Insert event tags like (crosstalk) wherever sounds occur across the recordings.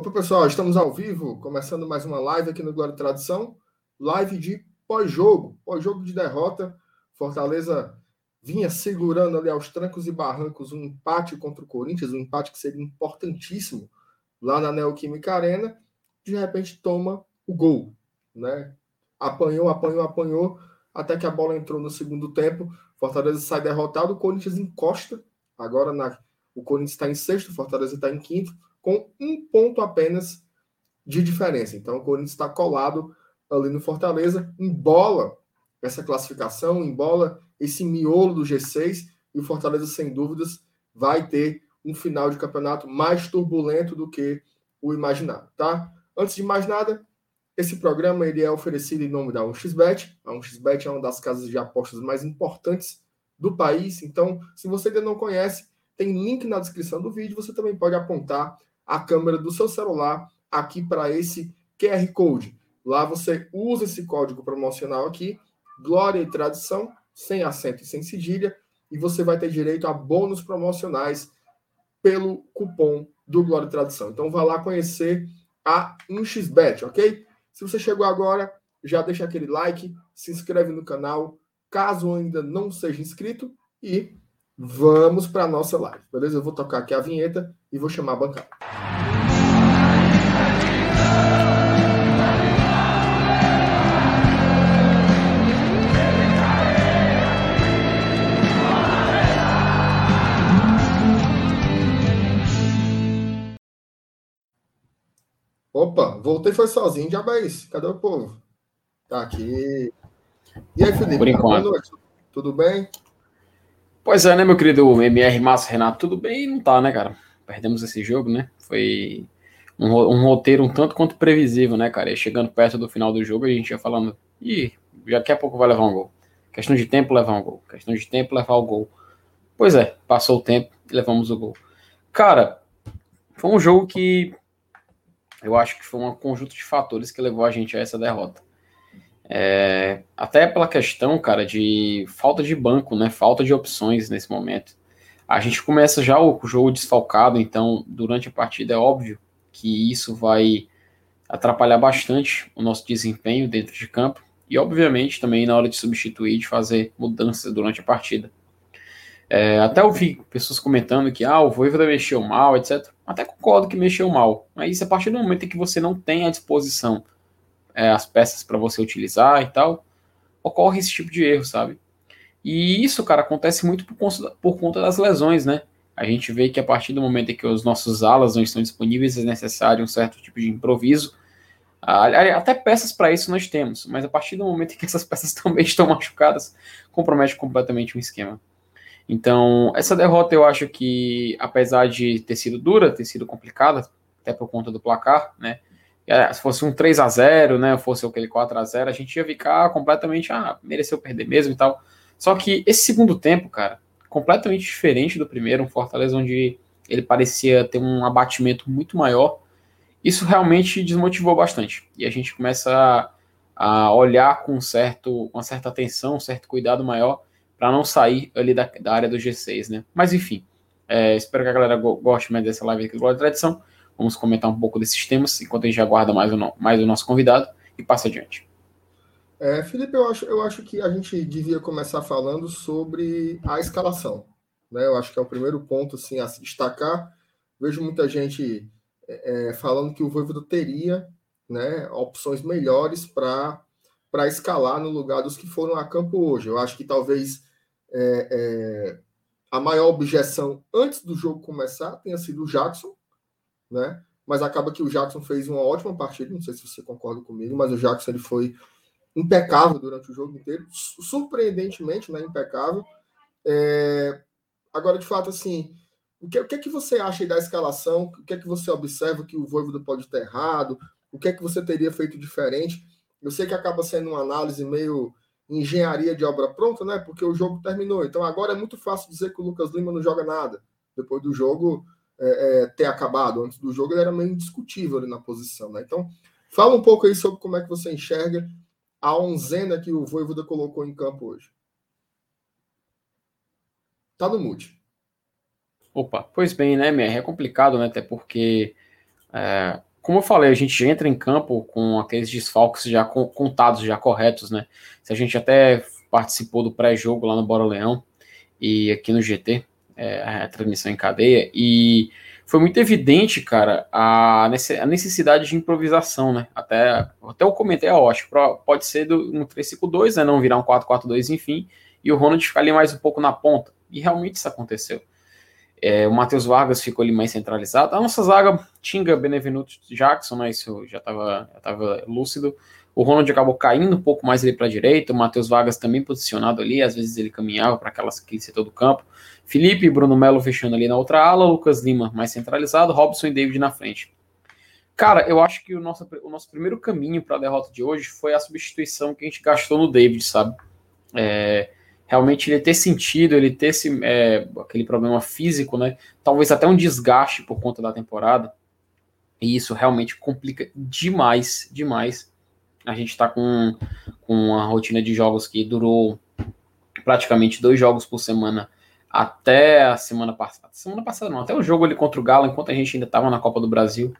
Opa, pessoal, estamos ao vivo, começando mais uma live aqui no Glória e Tradição. Live de pós-jogo, pós-jogo de derrota. Fortaleza vinha segurando ali aos trancos e barrancos um empate contra o Corinthians, um empate que seria importantíssimo lá na Neoquímica Arena. De repente toma o gol, né? Apanhou, apanhou, apanhou, até que a bola entrou no segundo tempo. Fortaleza sai derrotado, o Corinthians encosta. Agora na... o Corinthians está em sexto, Fortaleza está em quinto com um ponto apenas de diferença. Então o Corinthians está colado ali no Fortaleza, embola essa classificação, embola esse miolo do G6 e o Fortaleza, sem dúvidas, vai ter um final de campeonato mais turbulento do que o imaginado, tá? Antes de mais nada, esse programa ele é oferecido em nome da 1xBet. A 1xBet é uma das casas de apostas mais importantes do país. Então, se você ainda não conhece, tem link na descrição do vídeo. Você também pode apontar a câmera do seu celular aqui para esse QR Code. Lá você usa esse código promocional aqui, Glória e Tradição, sem acento e sem cedilha, e você vai ter direito a bônus promocionais pelo cupom do Glória e Tradição. Então vá lá conhecer a 1xBet, ok? Se você chegou agora, já deixa aquele like, se inscreve no canal, caso ainda não seja inscrito, e vamos para a nossa live, beleza? Eu vou tocar aqui a vinheta e vou chamar a bancada. Opa, voltei foi sozinho, diabéis. Cadê o povo? Tá aqui. E aí, Felipe? Por enquanto. Boa noite. Tudo bem? Pois é, né, meu querido MR Massa Renato? Tudo bem? Não tá, né, cara? Perdemos esse jogo, né? Foi um, um roteiro um tanto quanto previsível, né, cara? E chegando perto do final do jogo, a gente ia falando, ih, daqui a pouco vai levar um gol. Questão de tempo, levar um gol. Questão de tempo, levar o gol. Pois é, passou o tempo e levamos o gol. Cara, foi um jogo que eu acho que foi um conjunto de fatores que levou a gente a essa derrota. É, até pela questão, cara, de falta de banco, né? Falta de opções nesse momento. A gente começa já o jogo desfalcado, então durante a partida é óbvio que isso vai atrapalhar bastante o nosso desempenho dentro de campo e, obviamente, também na hora de substituir, de fazer mudanças durante a partida. É, até ouvi pessoas comentando que ah, o Voivoda mexeu mal, etc. Até concordo que mexeu mal, mas a partir do momento em que você não tem à disposição é, as peças para você utilizar e tal, ocorre esse tipo de erro, sabe? E isso, cara, acontece muito por por conta das lesões, né? A gente vê que a partir do momento em que os nossos alas não estão disponíveis, é necessário um certo tipo de improviso. Até peças para isso nós temos, mas a partir do momento em que essas peças (laughs) também estão machucadas, compromete completamente o esquema. Então, essa derrota eu acho que, apesar de ter sido dura, ter sido complicada, até por conta do placar, né? É, se fosse um 3 a 0 né? Fosse aquele 4 a 0 a gente ia ficar completamente, ah, mereceu perder mesmo e tal. Só que esse segundo tempo, cara, completamente diferente do primeiro, um Fortaleza onde ele parecia ter um abatimento muito maior, isso realmente desmotivou bastante. E a gente começa a, a olhar com certo, uma certa atenção, um certo cuidado maior para não sair ali da, da, área do G6, né? Mas enfim, é, espero que a galera goste mais dessa live aqui do Glória Tradição. Vamos comentar um pouco desses temas, enquanto a gente aguarda mais o, mais o nosso convidado e passa adiante. É, Felipe, eu acho, eu acho que a gente devia começar falando sobre a escalação. Né? Eu acho que é o primeiro ponto assim, a se destacar. Vejo muita gente é, é falando que o Voivoda teria né, opções melhores para escalar no lugar dos que foram a campo hoje. Eu acho que talvez é, é, a maior objeção antes do jogo começar tenha sido o Jackson, né? Mas acaba que o Jackson fez uma ótima partida, não sei se você concorda comigo, mas o Jackson ele foi impecável durante o jogo inteiro, surpreendentemente, né? Impecável. É... Agora, de fato, assim, o que, o que é que você acha da escalação? O que é que você observa que o Voivoda pode ter errado? O que é que você teria feito diferente? Eu sei que acaba sendo uma análise meio engenharia de obra pronta, né? Porque o jogo terminou. Então agora é muito fácil dizer que o Lucas Lima não joga nada. Depois do jogo é, é, ter acabado, antes do jogo ele era meio indiscutível ali na posição, né? Então fala um pouco aí sobre como é que você enxerga a onzena que o Voivoda colocou em campo hoje. Tá no mute. Opa, pois bem, né, Mer? É complicado, né? Até porque É, como eu falei, a gente entra em campo com aqueles desfalques já contados, já corretos, né? Se a gente até participou do pré-jogo lá no Bora Leão e aqui no GT, é, a transmissão em cadeia, e foi muito evidente, cara, a, necessidade de improvisação, né? Até, até eu comentei, eu acho, pode ser do, um 3-5-2, né? Não virar um 4-4-2, enfim, e o Ronald ficar ali mais um pouco na ponta. E realmente isso aconteceu. É, o Matheus Vargas ficou ali mais centralizado. A nossa zaga, Tinga, Benevenuto, Jackson, né? Isso já estava já tava lúcido. O Ronald acabou caindo um pouco mais ali para a direita. O Matheus Vargas também posicionado ali. Às vezes ele caminhava para aquele setor do campo. Felipe e Bruno Melo fechando ali na outra ala. Lucas Lima mais centralizado. Robson e David na frente. Cara, eu acho que o nosso, o nosso primeiro caminho para a derrota de hoje foi a substituição que a gente gastou no David, sabe? É, realmente ele ter sentido, ele ter esse, é, aquele problema físico, né? Talvez até um desgaste por conta da temporada. E isso realmente complica demais, demais. A gente está com, com uma rotina de jogos que durou praticamente dois jogos por semana até a semana passada. Semana passada não, até o jogo ali contra o Galo, enquanto a gente ainda estava na Copa do Brasil.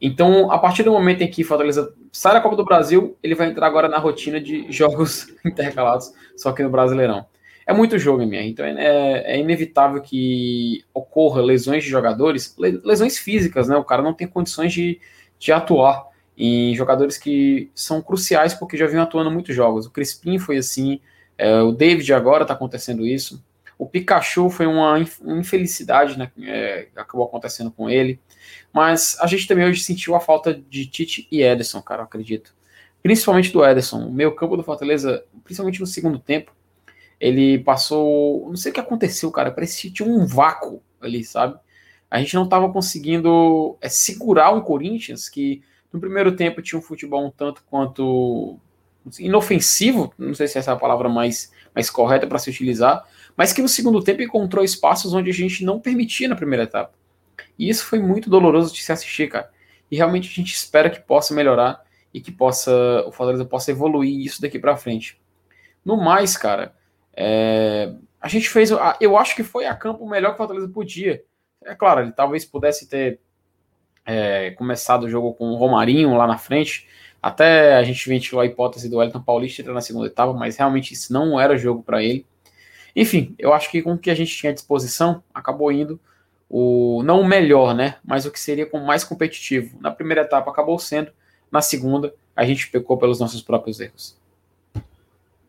Então, a partir do momento em que Fortaleza sai da Copa do Brasil, ele vai entrar agora na rotina de (laughs) jogos intercalados, só que no Brasileirão. É muito jogo, minha. Então é, é, inevitável que ocorra lesões de jogadores, lesões físicas, né? O cara não tem condições de, de atuar em jogadores que são cruciais porque já vinham atuando muitos jogos. O Crispim foi assim, é, o David agora está acontecendo isso. O Pikachu foi uma infelicidade, né? É, acabou acontecendo com ele. Mas a gente também hoje sentiu a falta de Tite e Ederson, cara, eu acredito. Principalmente do Ederson. O meio campo do Fortaleza, principalmente no segundo tempo, ele passou. Não sei o que aconteceu, cara. Parecia que tinha um vácuo ali, sabe? A gente não estava conseguindo é, segurar um Corinthians que no primeiro tempo tinha um futebol um tanto quanto inofensivo, não sei se essa é a palavra mais, mais correta para se utilizar, mas que no segundo tempo encontrou espaços onde a gente não permitia na primeira etapa. E isso foi muito doloroso de se assistir, cara. E realmente a gente espera que possa melhorar e que possa o Fortaleza possa evoluir isso daqui para frente. No mais, cara, é, a gente fez, eu acho que foi a campo o melhor que o Fortaleza podia. É claro, ele talvez pudesse ter é, começado o jogo com o Romarinho lá na frente. Até a gente ventilou a hipótese do Wellington Paulista entrar na segunda etapa, mas realmente isso não era jogo para ele. Enfim, eu acho que com o que a gente tinha à disposição, acabou indo o não o melhor, né? Mas o que seria com mais competitivo. Na primeira etapa acabou sendo, na segunda a gente pecou pelos nossos próprios erros.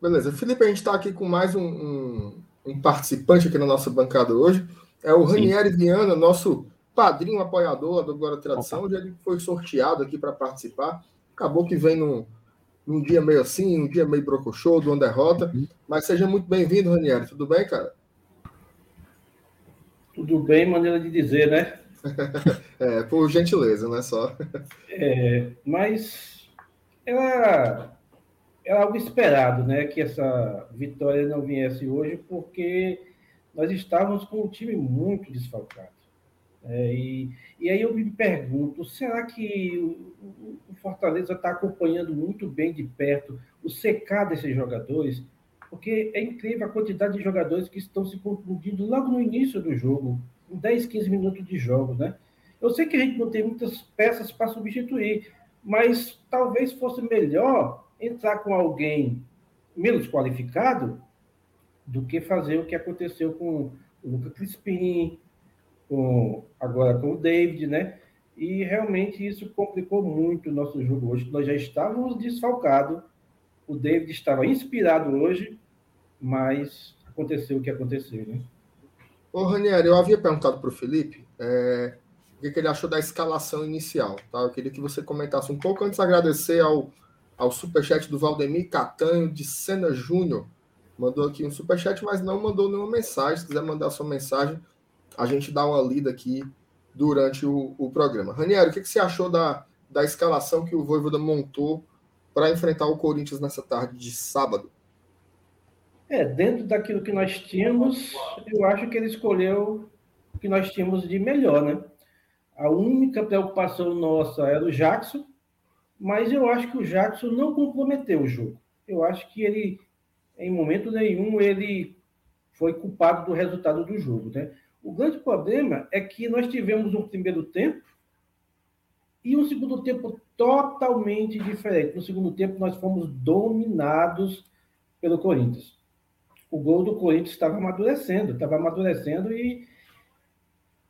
Beleza, Felipe, a gente está aqui com mais um, um, um, participante aqui na nossa bancada hoje. É o Ranieri Viana, nosso padrinho apoiador do Glória Tradição. Hoje ele foi sorteado aqui para participar. Acabou que vem num, num dia meio assim, um dia meio brocochô, de uma derrota. Uhum. Mas seja muito bem-vindo, Ranieri. Tudo bem, cara? Tudo bem, maneira de dizer, né? (laughs) é, por gentileza, não é só. é, mas era, era algo esperado, né? Que essa vitória não viesse hoje, porque nós estávamos com um time muito desfalcado. É, e, e aí eu me pergunto, será que o, o Fortaleza está acompanhando muito bem de perto o secar desses jogadores? porque é incrível a quantidade de jogadores que estão se confundindo logo no início do jogo, em 10, 15 minutos de jogo, né? Eu sei que a gente não tem muitas peças para substituir, mas talvez fosse melhor entrar com alguém menos qualificado do que fazer o que aconteceu com o Lucas Crispim, com, agora com o David, né? E realmente isso complicou muito o nosso jogo hoje. Nós já estávamos desfalcados, o David estava inspirado hoje, mas aconteceu o que aconteceu, né? Ô, Ranieri, eu havia perguntado para o Felipe é, o que, ele achou da escalação inicial, tá? Eu queria que você comentasse um pouco antes de agradecer ao, ao superchat do Valdemir Catanho de Sena Júnior. Mandou aqui um superchat, mas não mandou nenhuma mensagem. Se quiser mandar sua mensagem, a gente dá uma lida aqui durante o, o programa. Ranieri, o que, que você achou da, da escalação que o Voivoda montou para enfrentar o Corinthians nessa tarde de sábado? É, dentro daquilo que nós tínhamos, eu acho que ele escolheu o que nós tínhamos de melhor, né? A única preocupação nossa era o Jackson, mas eu acho que o Jackson não comprometeu o jogo. Eu acho que ele, em momento nenhum, ele foi culpado do resultado do jogo, né? O grande problema é que nós tivemos um primeiro tempo E um segundo tempo totalmente diferente. No segundo tempo, nós fomos dominados pelo Corinthians. O gol do Corinthians estava amadurecendo, estava amadurecendo e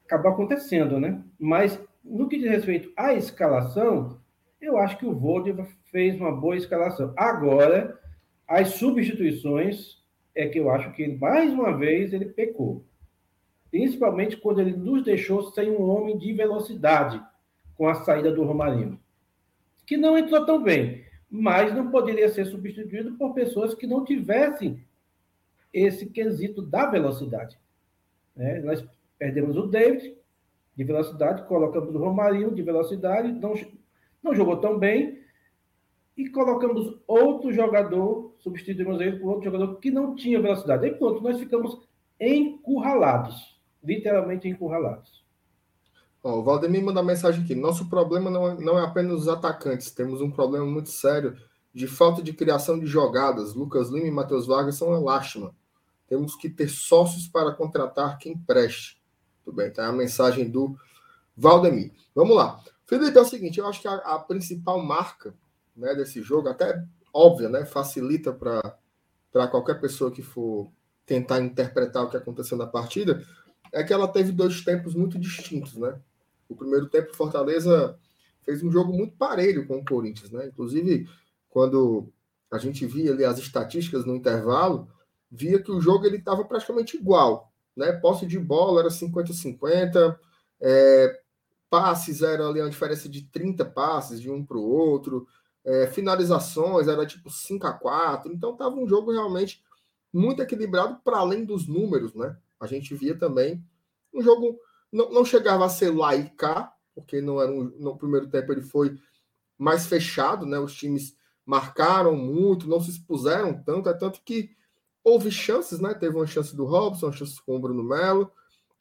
acabou acontecendo, né? Mas no que diz respeito à escalação, eu acho que o Voldemort fez uma boa escalação. Agora, as substituições é que eu acho que mais uma vez ele pecou. Principalmente quando ele nos deixou sem um homem de velocidade com a saída do Romarinho. Que não entrou tão bem, mas não poderia ser substituído por pessoas que não tivessem esse quesito da velocidade. Né? Nós perdemos o David de velocidade, colocamos o Romarinho de velocidade, não, não jogou tão bem, e colocamos outro jogador, substituímos ele por outro jogador que não tinha velocidade. Pronto, nós ficamos encurralados, literalmente encurralados. O Valdemir manda mensagem aqui. Nosso problema não é, não é apenas os atacantes, temos um problema muito sério de falta de criação de jogadas. Lucas Lima e Matheus Vargas são uma lástima. Temos que ter sócios para contratar quem preste. Tudo bem, tá a mensagem do Valdemir. Vamos lá. Felipe, é o seguinte, eu acho que a, a principal marca né, desse jogo, até óbvia, né, facilita para qualquer pessoa que for tentar interpretar o que aconteceu na partida, é que ela teve dois tempos muito distintos, né? O primeiro tempo, Fortaleza fez um jogo muito parelho com o Corinthians, né? Inclusive, quando a gente via ali as estatísticas no intervalo, via que o jogo ele estava praticamente igual, né? Posse de bola era 50-50, é, passes era ali uma diferença de 30 passes de um para o outro, é, finalizações era tipo 5 a 4 então estava um jogo realmente muito equilibrado para além dos números, né? A gente via também um jogo não, não chegava a ser lá porque não era um, no primeiro tempo ele foi mais fechado, né? Os times marcaram muito, não se expuseram tanto, é tanto que houve chances, né? Teve uma chance do Robson, uma chance com o Bruno Melo,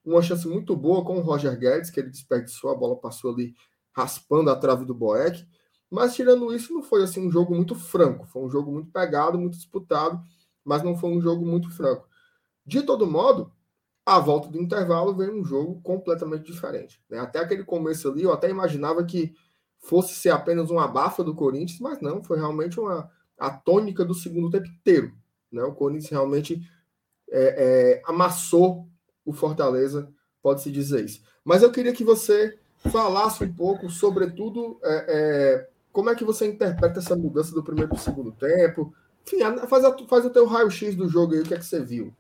uma chance muito boa com o Roger Guedes, que ele desperdiçou, a bola passou ali raspando a trave do Boeck. Mas tirando isso, não foi assim um jogo muito franco. Foi um jogo muito pegado, muito disputado, mas não foi um jogo muito franco. De todo modo, a volta do intervalo veio um jogo completamente diferente. Né? Até aquele começo ali, eu até imaginava que fosse ser apenas uma abafa do Corinthians, mas não, foi realmente uma a tônica do segundo tempo inteiro. Né? O Corinthians realmente é, é, amassou o Fortaleza, pode-se dizer isso. Mas eu queria que você falasse um pouco, sobretudo, é, é, como é que você interpreta essa mudança do primeiro para o segundo tempo. Enfim, faz, a, faz o teu raio-x do jogo aí, o que é que você viu?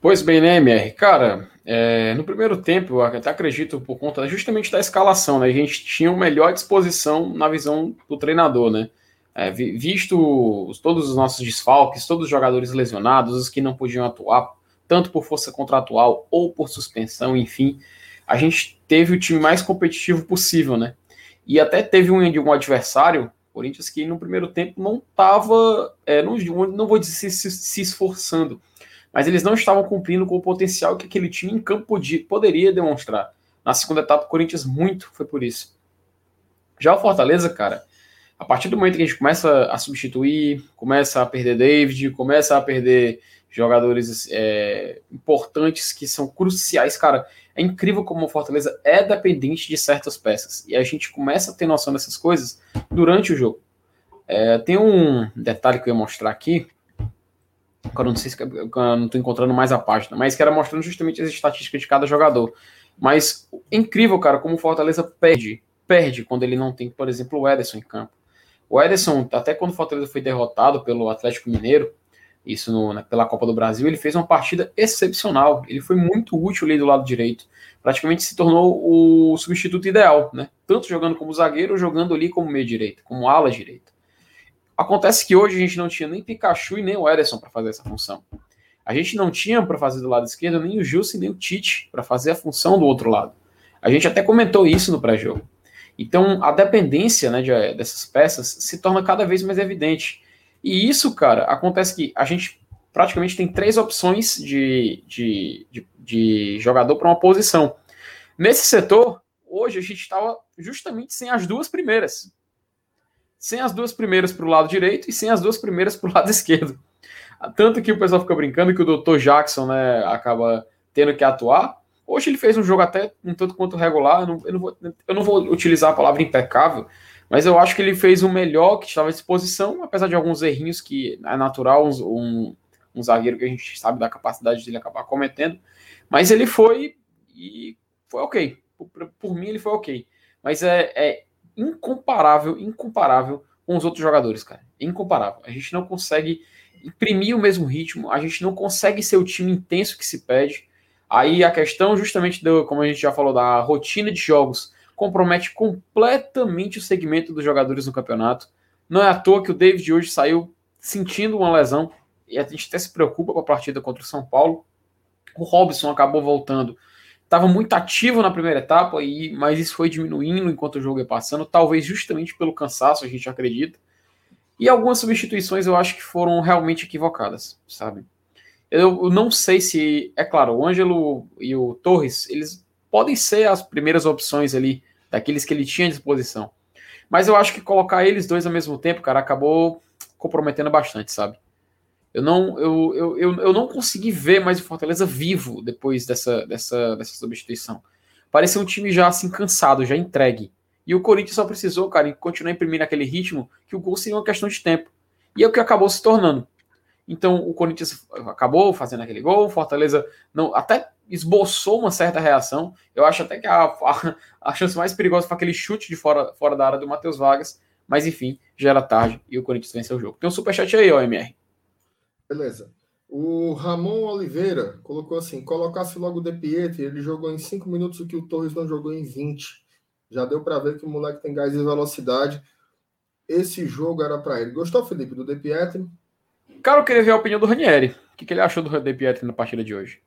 Pois bem, né, MR? Cara, é, no primeiro tempo, eu até acredito por conta justamente da escalação, né? A gente tinha uma melhor disposição na visão do treinador, né? É, visto todos os nossos desfalques, todos os jogadores lesionados, os que não podiam atuar, tanto por força contratual ou por suspensão, enfim, a gente teve o time mais competitivo possível, né? E até teve um, um adversário, Corinthians, que no primeiro tempo não estava, é, não, não vou dizer se, se esforçando, mas eles não estavam cumprindo com o potencial que aquele time em campo podia, poderia demonstrar. Na segunda etapa, o Corinthians muito foi por isso. Já o Fortaleza, cara, a partir do momento que a gente começa a substituir, começa a perder David, começa a perder jogadores é, importantes que são cruciais, cara, é incrível como o Fortaleza é dependente de certas peças. E a gente começa a ter noção dessas coisas durante o jogo. É, tem um detalhe que eu ia mostrar aqui, Agora não sei se eu não estou encontrando mais a página, mas que era mostrando justamente as estatísticas de cada jogador. Mas incrível, cara, como o Fortaleza perde, perde quando ele não tem, por exemplo, o Ederson em campo. O Ederson, até quando o Fortaleza foi derrotado pelo Atlético Mineiro, isso no, né, pela Copa do Brasil, ele fez uma partida excepcional. Ele foi muito útil ali do lado direito. Praticamente se tornou o substituto ideal, né? Tanto jogando como zagueiro, jogando ali como meio direito, como ala direita. Acontece que hoje a gente não tinha nem Pikachu e nem o Ederson para fazer essa função. A gente não tinha para fazer do lado esquerdo nem o Jussi nem o Tite para fazer a função do outro lado. A gente até comentou isso no pré-jogo. Então a dependência né, de, dessas peças se torna cada vez mais evidente. E isso, cara, acontece que a gente praticamente tem três opções de, de, de, de jogador para uma posição. Nesse setor, hoje a gente estava justamente sem as duas primeiras sem as duas primeiras para o lado direito e sem as duas primeiras para o lado (laughs) esquerdo. Tanto que o pessoal fica brincando que o Dr. Jackson né, acaba tendo que atuar, Hoje ele fez um jogo até um tanto quanto regular, eu não, eu não, vou, eu não vou utilizar a palavra impecável, mas eu acho que ele fez o melhor que estava à disposição, apesar de alguns errinhos que é natural, um, um, um zagueiro que a gente sabe da capacidade dele acabar cometendo. Mas ele foi e foi ok. Por, por mim, ele foi ok. Mas é, é, incomparável, incomparável com os outros jogadores, cara. Incomparável. A gente não consegue imprimir o mesmo ritmo, a gente não consegue ser o time intenso que se pede. Aí a questão, justamente, do, como a gente já falou, da rotina de jogos compromete completamente o segmento dos jogadores no campeonato. Não é à toa que o David hoje saiu sentindo uma lesão e a gente até se preocupa com a partida contra o São Paulo. O Robson acabou voltando. Estava muito ativo na primeira etapa, e, mas isso foi diminuindo enquanto o jogo ia passando, talvez justamente pelo cansaço, a gente acredita. E algumas substituições eu acho que foram realmente equivocadas, sabe? Eu não sei se, é claro, o Ângelo e o Torres, eles podem ser as primeiras opções ali, daqueles que ele tinha à disposição. Mas eu acho que colocar eles dois ao mesmo tempo, cara, acabou comprometendo bastante, sabe? Eu não, eu, eu, eu, eu não consegui ver mais o Fortaleza vivo depois dessa, dessa, dessa substituição. Parecia um time já assim cansado, já entregue. E o Corinthians só precisou, cara, continuar imprimindo aquele ritmo que o gol seria uma questão de tempo. E é o que acabou se tornando. Então o Corinthians acabou fazendo aquele gol, o Fortaleza não até esboçou uma certa reação. Eu acho até que a, a, a chance mais perigosa foi aquele chute de fora, fora da área do Matheus Vargas. Mas enfim, já era tarde e o Corinthians venceu o jogo. Tem um superchat aí, ó, MR. Beleza. O Ramon Oliveira colocou assim: colocasse logo o De Pietri, ele jogou em 5 minutos o que o Torres não jogou em 20. Já deu para ver que o moleque tem gás e velocidade. Esse jogo era para ele. Gostou, Felipe, do De Pietri? Cara, eu queria ver a opinião do Ranieri. O que, que ele achou do De Pietri na partida de hoje?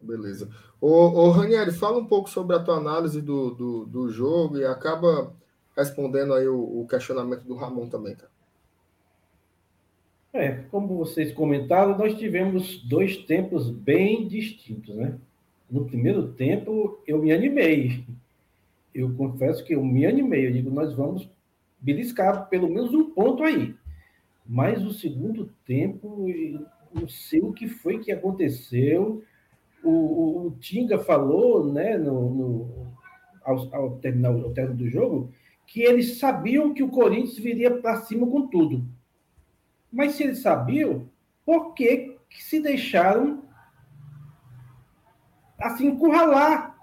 Beleza. Ô, ô Ranieri, fala um pouco sobre a tua análise do, do, do jogo e acaba respondendo aí o, o questionamento do Ramon também, cara. É, como vocês comentaram, nós tivemos dois tempos bem distintos, né? No primeiro tempo, eu me animei. Eu confesso que eu me animei. Eu digo, nós vamos beliscar pelo menos um ponto aí. Mas o segundo tempo, não sei o que foi que aconteceu. O, o, o Tinga falou, né, no, no ao, ao, terminar o término do jogo, que eles sabiam que o Corinthians viria para cima com tudo. Mas se eles sabiam, por que, que se deixaram assim encurralar?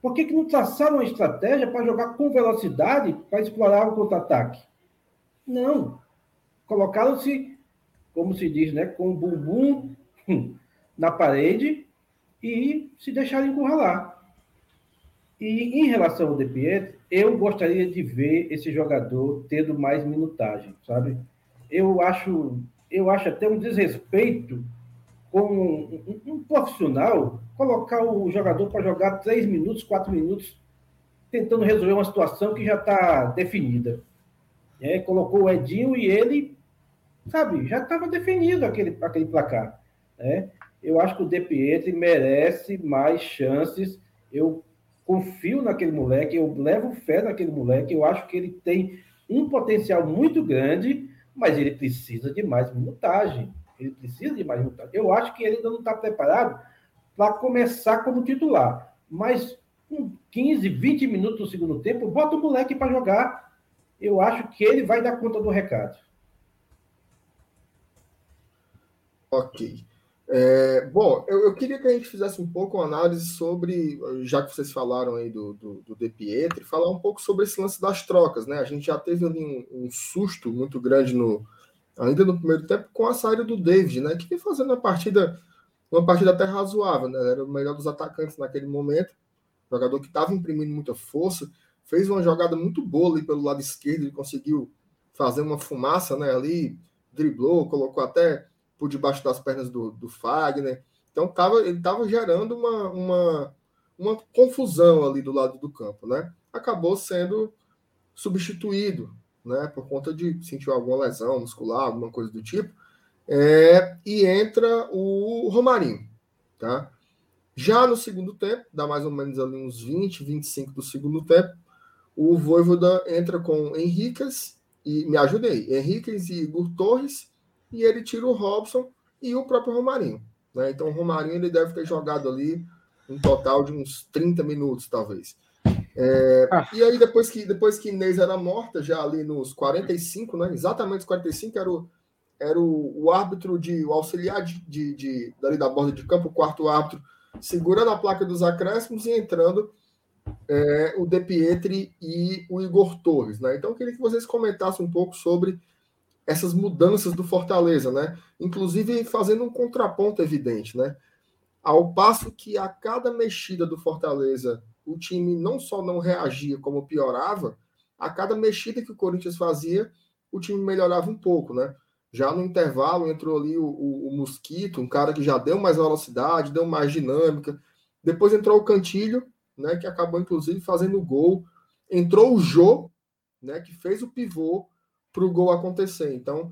Por que, que não traçaram uma estratégia para jogar com velocidade para explorar o contra-ataque? Não. Colocaram-se, como se diz, né, com o bumbum (laughs) na parede e se deixaram encurralar. E em relação ao De Pietro, eu gostaria de ver esse jogador tendo mais minutagem, sabe? Eu acho, eu acho até um desrespeito com um, um, profissional colocar o jogador para jogar três minutos, quatro minutos, tentando resolver uma situação que já está definida. É, colocou o Edinho e ele, sabe, já estava definido aquele, aquele placar. Né? Eu acho que o De Pietri merece mais chances. Eu confio naquele moleque, eu levo fé naquele moleque. Eu acho que ele tem um potencial muito grande mas ele precisa de mais minutagem. Ele precisa de mais minutagem. Eu acho que ele ainda não está preparado para começar como titular. Mas com 15, 20 minutos no segundo tempo, bota o moleque para jogar. Eu acho que ele vai dar conta do recado. Ok. É, bom, eu, eu, queria que a gente fizesse um pouco uma análise sobre, já que vocês falaram aí do, do, do De Pietri, falar um pouco sobre esse lance das trocas, né? A gente já teve ali um, um susto muito grande no ainda no primeiro tempo com a saída do David, né? Que fazendo uma partida, uma partida até razoável, né? Era o melhor dos atacantes naquele momento, jogador que estava imprimindo muita força, fez uma jogada muito boa ali pelo lado esquerdo, ele conseguiu fazer uma fumaça, né? Ali, driblou, colocou até por debaixo das pernas do, do Fagner. Então tava, ele estava gerando uma, uma, uma confusão ali do lado do campo, né? Acabou sendo substituído, né? Por conta de sentir alguma lesão muscular, alguma coisa do tipo. É, e entra o Romarinho, tá? Já no segundo tempo, dá mais ou menos ali uns 20, 25 do segundo tempo, o Voivoda entra com Henriquez e me ajudei, Henriquez e Igor Torres e ele tira o Robson e o próprio Romarinho. Né? Então o Romarinho ele deve ter jogado ali um total de uns 30 minutos, talvez. É, ah. E aí, depois que, depois que Inês era morta, já ali nos 45, né? Exatamente os 45, era o, era o, o árbitro de o auxiliar de, de, de, dali da borda de campo, o quarto árbitro, segurando a placa dos acréscimos e entrando é, o De Pietri e o Igor Torres, né? Então eu queria que vocês comentassem um pouco sobre essas mudanças do Fortaleza, né? Inclusive fazendo um contraponto evidente, né? Ao passo que a cada mexida do Fortaleza, o time não só não reagia, como piorava, a cada mexida que o Corinthians fazia, o time melhorava um pouco, né? Já no intervalo entrou ali o, o, o Mosquito, um cara que já deu mais velocidade, deu mais dinâmica. Depois entrou o Cantilho, né, que acabou inclusive fazendo gol. Entrou o Jô, né, que fez o pivô para o gol acontecer. Então,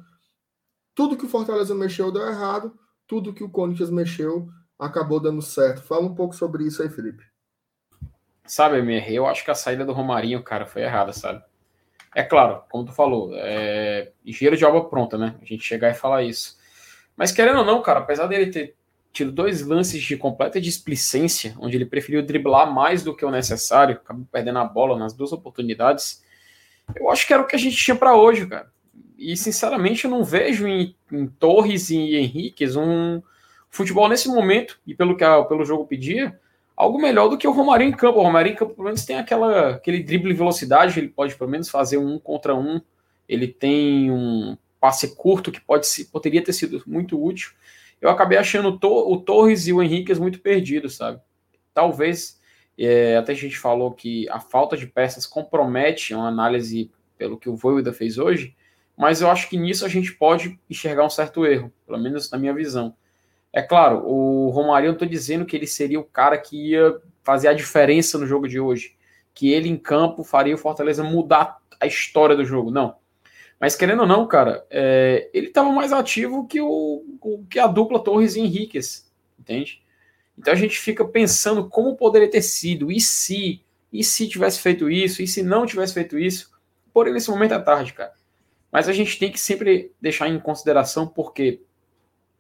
tudo que o Fortaleza mexeu deu errado, tudo que o Corinthians mexeu acabou dando certo. Fala um pouco sobre isso aí, Felipe. Sabe, MR, eu acho que a saída do Romarinho, cara, foi errada, sabe? É claro, como tu falou, é engenheiro de obra pronta, né? A gente chegar e falar isso. Mas querendo ou não, cara, apesar dele ter tido dois lances de completa displicência, onde ele preferiu driblar mais do que o necessário, acabou perdendo a bola nas duas oportunidades. Eu acho que era o que a gente tinha para hoje, cara. E sinceramente eu não vejo em, em Torres e Henriquez um futebol nesse momento, e pelo que a, pelo jogo pedia, algo melhor do que o Romarinho em campo. O Romarinho em campo, pelo menos, tem aquela, aquele drible velocidade, ele pode pelo menos fazer um contra um. Ele tem um passe curto que pode poderia ter sido muito útil eu acabei achando o, Torres e o Henrique muito perdidos, sabe? Talvez, é, até a gente falou que a falta de peças compromete uma análise pelo que o Voivoda fez hoje, mas eu acho que nisso a gente pode enxergar um certo erro, pelo menos na minha visão. É claro, o Romário, eu estou dizendo que ele seria o cara que ia fazer a diferença no jogo de hoje, que ele em campo faria o Fortaleza mudar a história do jogo. Não. Mas querendo ou não, cara, é, ele estava mais ativo que, o, que a dupla Torres e Henriquez, entende? Então a gente fica pensando como poderia ter sido, e se, e se tivesse feito isso, e se não tivesse feito isso. Porém, nesse momento é tarde, cara. Mas a gente tem que sempre deixar em consideração, porque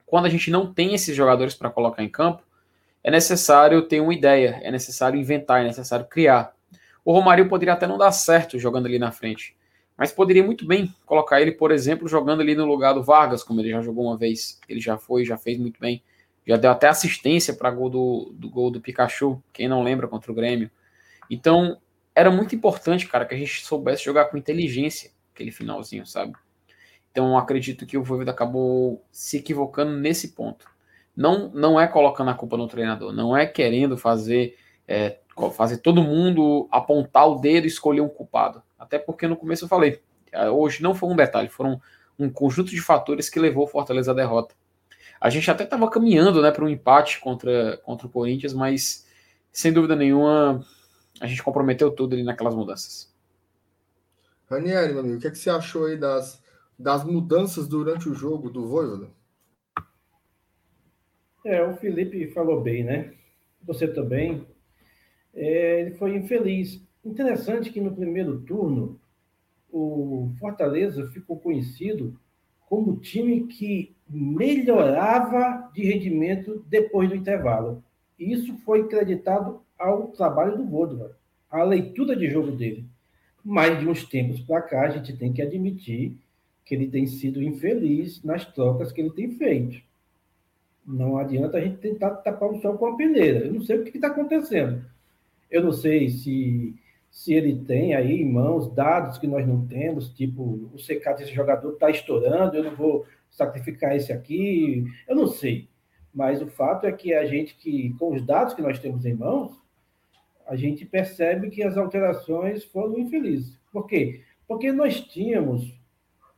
quando a gente não tem esses jogadores para colocar em campo, é necessário ter uma ideia, é necessário inventar, é necessário criar. O Romário poderia até não dar certo jogando ali na frente mas poderia muito bem colocar ele, por exemplo, jogando ali no lugar do Vargas, como ele já jogou uma vez. Ele já foi, já fez muito bem. Já deu até assistência para gol do, do gol do Pikachu, quem não lembra contra o Grêmio. Então, era muito importante, cara, que a gente soubesse jogar com inteligência aquele finalzinho, sabe? Então, acredito que o Voivoda acabou se equivocando nesse ponto. Não, não é colocando a culpa no treinador, não é querendo fazer é, fazer todo mundo apontar o dedo e escolher um culpado. Até porque no começo eu falei, é, hoje não foi um detalhe, foram um conjunto de fatores que levou o Fortaleza à derrota. A gente até estava caminhando né, para um empate contra, contra o Corinthians, mas sem dúvida nenhuma a gente comprometeu tudo ali naquelas mudanças. Ranieri, meu amigo, o que, é que você achou aí das, das mudanças durante o jogo do Voivoda? É, o Felipe falou bem, né? Você também. É, ele foi infeliz. Interessante que no primeiro turno o Fortaleza ficou conhecido como o time que melhorava de rendimento depois do intervalo. Isso foi creditado ao trabalho do Godovan, à leitura de jogo dele. Mas de uns tempos para cá, a gente tem que admitir que ele tem sido infeliz nas trocas que ele tem feito. Não adianta a gente tentar tapar o sol com a peneira. Eu não sei o que está acontecendo. Eu não sei se se ele tem aí em mãos dados que nós não temos, tipo, o CK desse jogador está estourando, eu não vou sacrificar esse aqui, eu não sei. Mas o fato é que a gente que, com os dados que nós temos em mãos, a gente percebe que as alterações foram infelizes. Por quê? Porque nós tínhamos,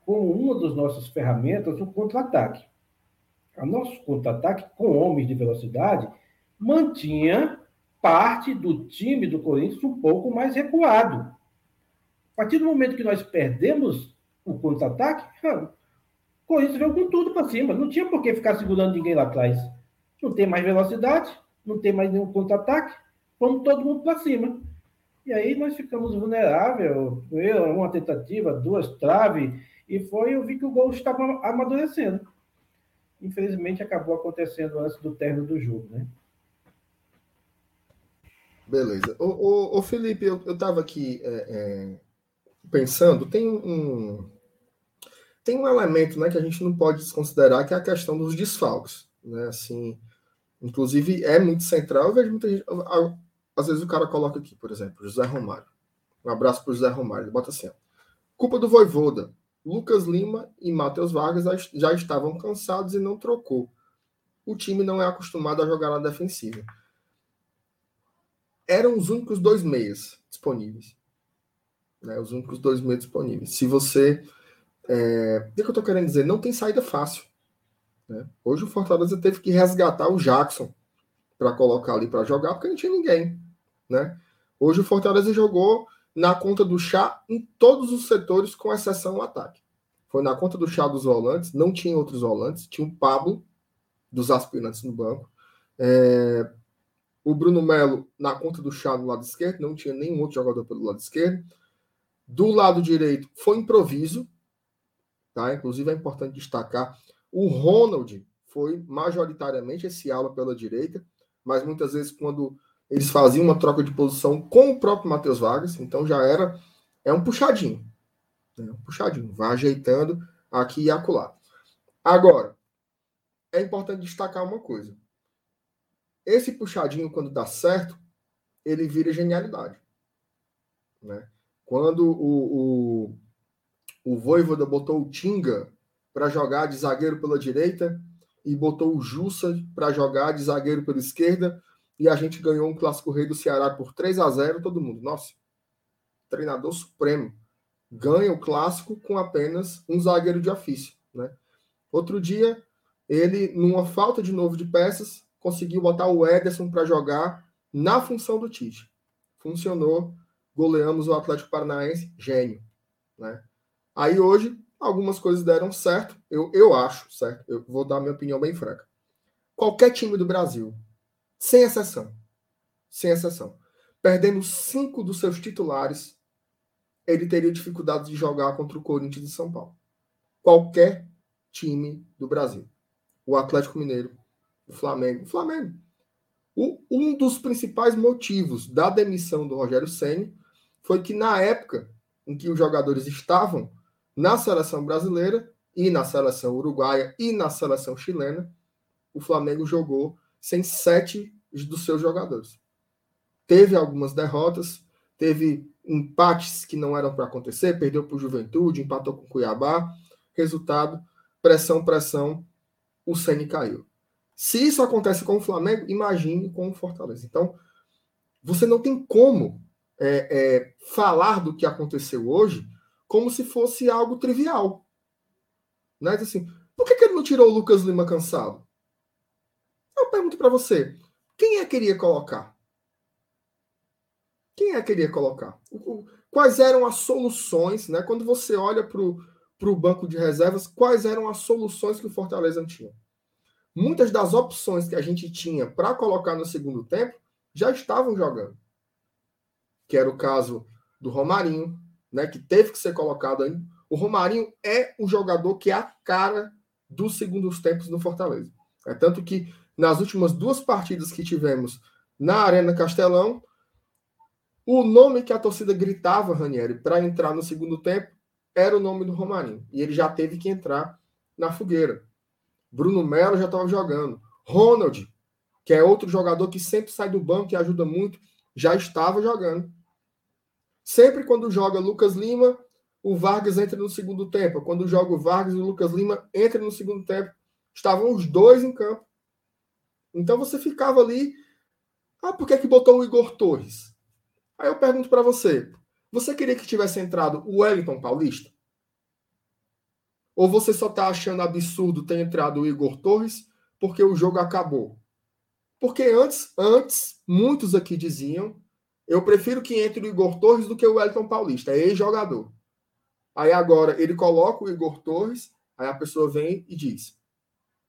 como uma das nossas ferramentas, o contra-ataque. O nosso contra-ataque, com homens de velocidade, mantinha parte do time do Corinthians um pouco mais recuado. A partir do momento que nós perdemos o contra-ataque, Corinthians veio com tudo para cima. Não tinha por que ficar segurando ninguém lá atrás. Não tem mais velocidade, não tem mais nenhum contra-ataque, vamos todo mundo para cima. E aí nós ficamos vulneráveis, uma tentativa, duas traves, e foi, eu vi que o gol estava amadurecendo. Infelizmente acabou acontecendo antes do término do jogo, né? Beleza. Ô Felipe, eu, eu tava aqui é, é, pensando, tem um, tem um elemento né, que a gente não pode desconsiderar, que é a questão dos desfalques. Né? Assim, inclusive, é muito central. Eu vejo muita gente. Às vezes o cara coloca aqui, por exemplo, José Romário. Um abraço para o José Romário. Ele bota assim: culpa do Voivoda. Lucas Lima e Matheus Vargas já estavam cansados e não trocou. O time não é acostumado a jogar na defensiva. Eram os únicos dois meias disponíveis. Né? Os únicos dois meias disponíveis. Se você é, o que eu estou querendo dizer? Não tem saída fácil. Né? Hoje o Fortaleza teve que resgatar o Jackson para colocar ali para jogar, porque não tinha ninguém. Né? Hoje o Fortaleza jogou na conta do chá em todos os setores, com exceção do ataque. Foi na conta do chá dos volantes, não tinha outros volantes, tinha o Pablo dos aspirantes no banco. É, o Bruno Melo na conta do chá do lado esquerdo, não tinha nenhum outro jogador pelo lado esquerdo. Do lado direito foi improviso, Tá? Inclusive é importante destacar, o Ronald foi majoritariamente esse ala pela direita, mas muitas vezes quando eles faziam uma troca de posição com o próprio Matheus Vargas, então já era é um puxadinho, né? um puxadinho, vai ajeitando aqui e acolá. Agora, é importante destacar uma coisa. Esse puxadinho, quando dá certo, ele vira genialidade. Né? Quando o, o, o Voivoda botou o Tinga para jogar de zagueiro pela direita e botou o Jussa para jogar de zagueiro pela esquerda e a gente ganhou um clássico rei do Ceará por 3 a 0 todo mundo. Nossa, treinador supremo. Ganha o clássico com apenas um zagueiro de ofício, né? Outro dia, ele, numa falta de novo de peças, conseguiu botar o Ederson para jogar na função do Tite. Funcionou, goleamos o Atlético Paranaense, gênio, né? Aí hoje, algumas coisas deram certo, eu, eu acho, certo? Eu vou dar minha opinião bem franca. Qualquer time do Brasil, sem exceção, sem exceção, perdendo cinco dos seus titulares, ele teria dificuldade de jogar contra o Corinthians de São Paulo. Qualquer time do Brasil. O Atlético Mineiro, o Flamengo. O Flamengo. O, um dos principais motivos da demissão do Rogério Senni foi que, na época em que os jogadores estavam na seleção brasileira e na seleção uruguaia e na seleção chilena, o Flamengo jogou sem sete dos seus jogadores. Teve algumas derrotas, teve empates que não eram para acontecer, perdeu para o Juventude, empatou com o Cuiabá. Resultado, pressão, pressão, o Ceni caiu. Se isso acontece com o Flamengo, imagine com o Fortaleza. Então, você não tem como é, é, falar do que aconteceu hoje como se fosse algo trivial. Né? Assim, por que, que ele não tirou o Lucas Lima cansado? Eu pergunto para você, quem é que queria colocar? Quem é que queria colocar? Quais eram as soluções, né? Quando você olha para o banco de reservas, quais eram as soluções que o Fortaleza tinha? Muitas das opções que a gente tinha para colocar no segundo tempo já estavam jogando. Que era o caso do Romarinho, né, que teve que ser colocado aí. O Romarinho é o jogador que é a cara dos segundos tempos no Fortaleza. É tanto que nas últimas duas partidas que tivemos na Arena Castelão, o nome que a torcida gritava, Ranieri, para entrar no segundo tempo era o nome do Romarinho. E ele já teve que entrar na fogueira. Bruno Melo já estava jogando. Ronald, que é outro jogador que sempre sai do banco e ajuda muito, já estava jogando. Sempre quando joga Lucas Lima, o Vargas entra no segundo tempo. Quando joga o Vargas, o Lucas Lima entra no segundo tempo. Estavam os dois em campo. Então você ficava ali. Ah, por que, que botou o Igor Torres? Aí eu pergunto para você: você queria que tivesse entrado o Wellington Paulista? Ou você só está achando absurdo ter entrado o Igor Torres porque o jogo acabou? Porque antes, antes, muitos aqui diziam eu prefiro que entre o Igor Torres do que o Wellington Paulista, é ex-jogador. Aí agora ele coloca o Igor Torres, aí a pessoa vem e diz: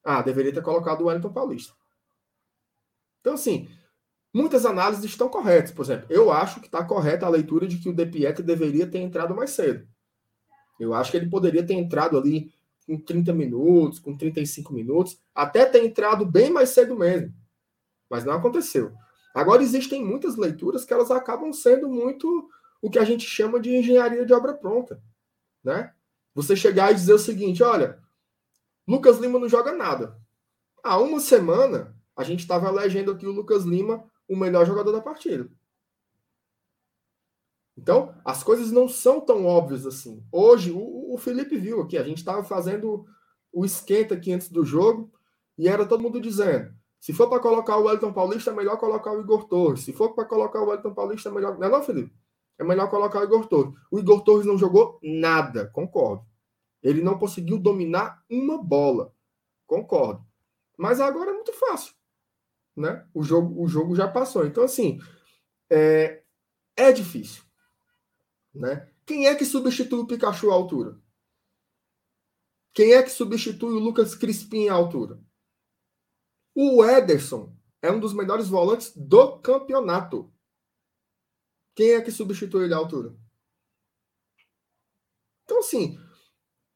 Ah, deveria ter colocado o Wellington Paulista. Então, assim, muitas análises estão corretas. Por exemplo, eu acho que está correta a leitura de que o De Pietro deveria ter entrado mais cedo. Eu acho que ele poderia ter entrado ali com 30 minutos, com 35 minutos, até ter entrado bem mais cedo mesmo. Mas não aconteceu. Agora, existem muitas leituras que elas acabam sendo muito o que a gente chama de engenharia de obra pronta. Né? Você chegar e dizer o seguinte: olha, Lucas Lima não joga nada. Há uma semana, a gente estava elegendo aqui o Lucas Lima o melhor jogador da partida. Então, as coisas não são tão óbvias assim. Hoje, o, o Felipe viu aqui, a gente estava fazendo o esquenta aqui antes do jogo e era todo mundo dizendo: se for para colocar o Wellington Paulista, é melhor colocar o Igor Torres. Se for para colocar o Wellington Paulista, é melhor. Não é, não, Felipe? É melhor colocar o Igor Torres. O Igor Torres não jogou nada, concordo. Ele não conseguiu dominar uma bola, concordo. Mas agora é muito fácil, né? O jogo, o jogo já passou. Então, assim, é, é difícil. Né? Quem é que substitui o Pikachu à altura? Quem é que substitui o Lucas Crispim à altura? O Ederson é um dos melhores volantes do campeonato. Quem é que substitui ele à altura? Então, assim,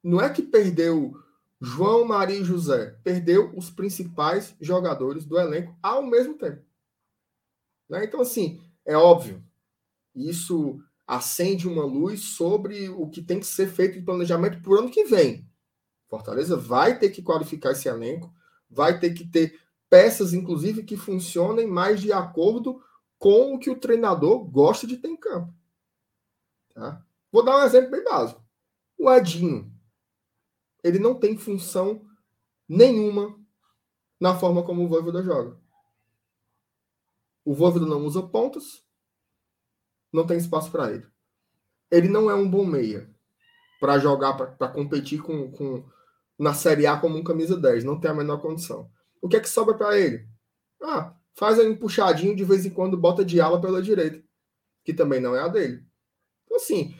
não é que perdeu João Maria e José, perdeu os principais jogadores do elenco ao mesmo tempo. Né? Então, assim, é óbvio. Isso acende uma luz sobre o que tem que ser feito de planejamento para o ano que vem. Fortaleza vai ter que qualificar esse elenco, vai ter que ter peças, inclusive, que funcionem mais de acordo com o que o treinador gosta de ter em campo. Tá? Vou dar um exemplo bem básico. O Edinho, ele não tem função nenhuma na forma como o Voivoda joga. O Voivoda não usa pontas, não tem espaço para ele. Ele não é um bom meia para jogar, para competir com, com, na Série A como um camisa 10. Não tem a menor condição. O que é que sobra para ele? Ah, faz aí um puxadinho de vez em quando, bota de ala pela direita, que também não é a dele. Então, assim,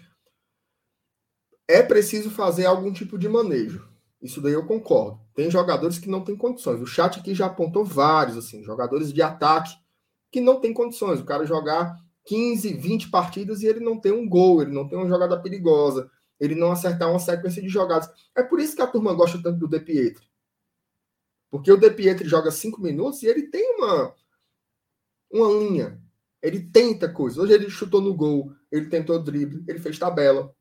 é preciso fazer algum tipo de manejo. Isso daí eu concordo. Tem jogadores que não têm condições. O chat aqui já apontou vários, assim, jogadores de ataque que não têm condições. O cara jogar 15, 20 partidas e ele não tem um gol, ele não tem uma jogada perigosa, ele não acertar uma sequência de jogadas. É por isso que a turma gosta tanto do De Pietri. Porque o De Pietri joga 5 minutos e ele tem uma, uma linha. Ele tenta coisas. Hoje ele chutou no gol, ele tentou drible, ele fez tabela.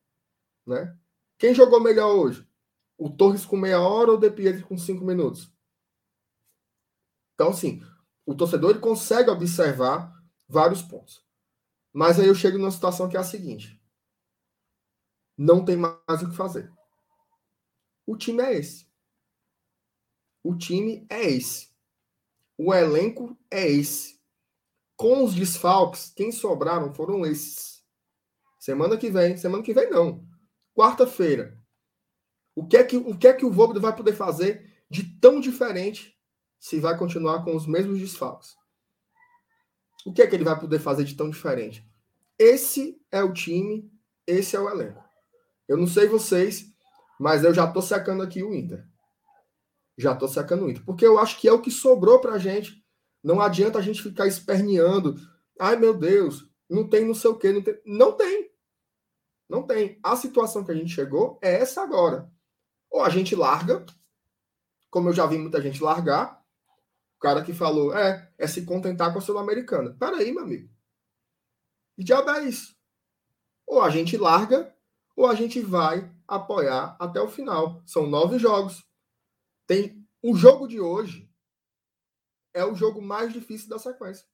Né? Quem jogou melhor hoje? O Torres com meia hora ou o De Pietri com 5 minutos? Então, assim, o torcedor ele consegue observar vários pontos. Mas aí eu chego numa situação que é a seguinte: não tem mais o que fazer. O time é esse. O time é esse. O elenco é esse. Com os desfalques, quem sobraram foram esses. Semana que vem, semana que vem não. Quarta-feira. O que é que o que é que o vai poder fazer de tão diferente se vai continuar com os mesmos desfalques? O que é que ele vai poder fazer de tão diferente? Esse é o time, esse é o elenco. Eu não sei vocês, mas eu já estou sacando aqui o Inter. Já estou sacando o Inter. Porque eu acho que é o que sobrou para a gente. Não adianta a gente ficar esperneando. Ai, meu Deus, não tem não sei o quê. Não tem. Não tem. Não tem. A situação que a gente chegou é essa agora. Ou a gente larga, como eu já vi muita gente largar, o cara que falou, é, é se contentar com a Sul-Americana. Peraí, meu amigo. E diabo é isso? Ou a gente larga, ou a gente vai apoiar até o final. São nove jogos. Tem o jogo de hoje é o jogo mais difícil da sequência.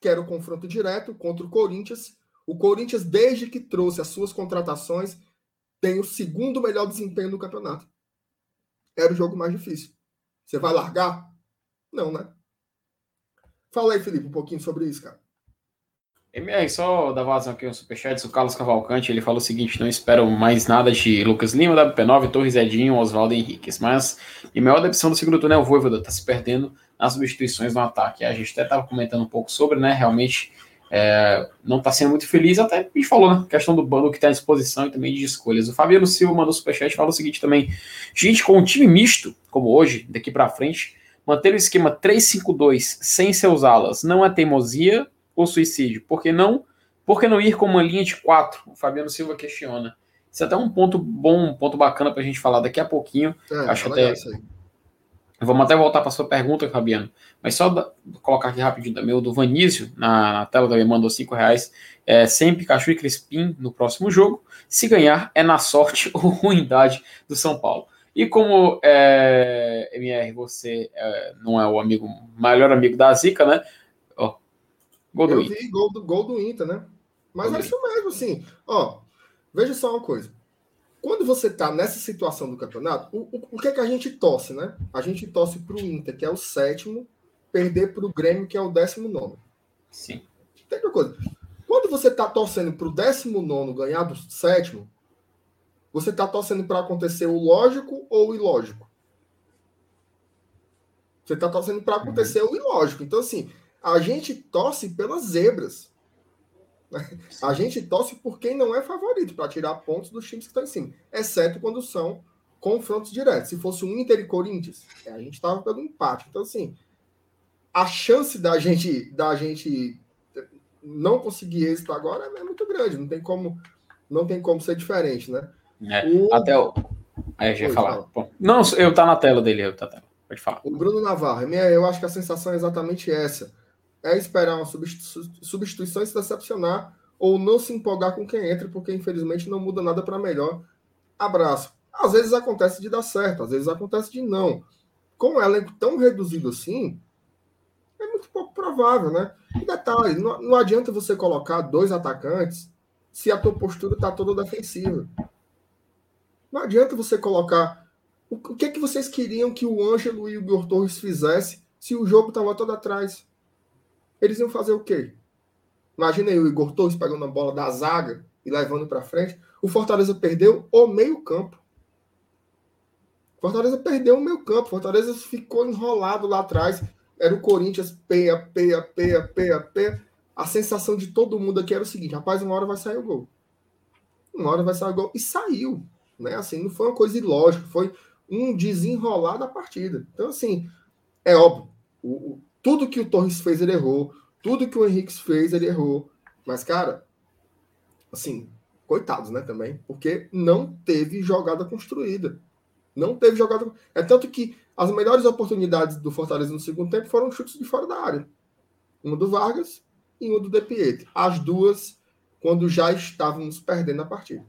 Que era o confronto direto contra o Corinthians. O Corinthians, desde que trouxe as suas contratações, tem o segundo melhor desempenho do campeonato. Era o jogo mais difícil. Você vai largar? Não, né? Fala aí, Felipe, um pouquinho sobre isso, cara. MR, só dar vazão aqui no Superchat, o Carlos Cavalcante, ele fala o seguinte, não espero mais nada de Lucas Lima, WP9, Torres Edinho, Oswaldo Henriquez, mas e maior decepção do segundo turno é o Voivoda, tá se perdendo nas substituições no ataque. A gente até tava comentando um pouco sobre, né, realmente é, não tá sendo muito feliz, até gente falou, né, questão do bando que tá à disposição e também de escolhas. O Fabiano Silva mandou superchat fala o seguinte também, gente, com um time misto, como hoje, daqui para frente, manter o esquema 3-5-2 sem seus alas não é teimosia ou suicídio? Por que não, por que não ir com uma linha de quatro? O Fabiano Silva questiona. Isso é até um ponto bom, um ponto bacana para a gente falar daqui a pouquinho. É, Acho até Vamos até voltar para sua pergunta, Fabiano. Mas só da, colocar aqui rapidinho também o do Vanísio na, na tela também mandou cinco reais. É, sem Pikachu e Crispim no próximo jogo. Se ganhar, é na sorte ou ruindade do São Paulo. E como é, MR, você é, não é o amigo, melhor amigo da Zica, né? Gol do Eu Inter. vi gol do, gol do Inter, né? Mas é isso mesmo, assim. Ó, veja só uma coisa. Quando você está nessa situação do campeonato, o, o, o, que é que a gente torce, né? A gente torce para o Inter, que é o sétimo, perder para o Grêmio, que é o décimo nono. Sim. Tem outra coisa. Quando você está torcendo para o décimo nono ganhar do sétimo, você está torcendo para acontecer o lógico ou o ilógico? Você está torcendo para acontecer uhum. o ilógico. Então, assim, a gente torce pelas zebras. A gente torce por quem não é favorito para tirar pontos dos times que estão em cima, exceto quando são confrontos diretos. Se fosse um Inter e Corinthians, é, a gente estava pelo empate. Então, assim, a chance da gente, da gente não conseguir êxito agora é muito grande. Não tem como, não tem como ser diferente, né? É, o... Até o. Aí eu já falar. Não, eu tá na tela dele, eu tá na tela. Pode falar. O Bruno Navarro, eu acho que a sensação é exatamente essa é esperar uma substituição e se decepcionar ou não se empolgar com quem entra, porque infelizmente não muda nada para melhor. Abraço. Às vezes acontece de dar certo, às vezes acontece de não. Com um elenco tão reduzido assim, é muito pouco provável, né? E detalhe, não, não adianta você colocar dois atacantes se a tua postura está toda defensiva. Não adianta você colocar. O, que é que vocês queriam que o Ângelo e o Igor Torres fizessem se o jogo estava todo atrás? Eles iam fazer o quê? Imagina aí o Igor Torres pegando a bola da zaga e levando para frente. O Fortaleza perdeu o meio-campo. Fortaleza perdeu o meio-campo. Fortaleza ficou enrolado lá atrás. Era o Corinthians, peia, peia, peia, peia, peia. A sensação de todo mundo aqui era o seguinte: rapaz, uma hora vai sair o gol. Uma hora vai sair o gol. E saiu. Né? Assim, não foi uma coisa ilógica, foi um desenrolar da partida. Então, assim, é óbvio. O, tudo que o Torres fez, ele errou. Tudo que o Henrique fez, ele errou. Mas, cara, assim, coitados, né, também, porque não teve jogada construída. Não teve jogada. É tanto que as melhores oportunidades do Fortaleza no segundo tempo foram chutes de fora da área. Uma do Vargas e uma do De Pietri. As duas quando já estávamos perdendo a partida.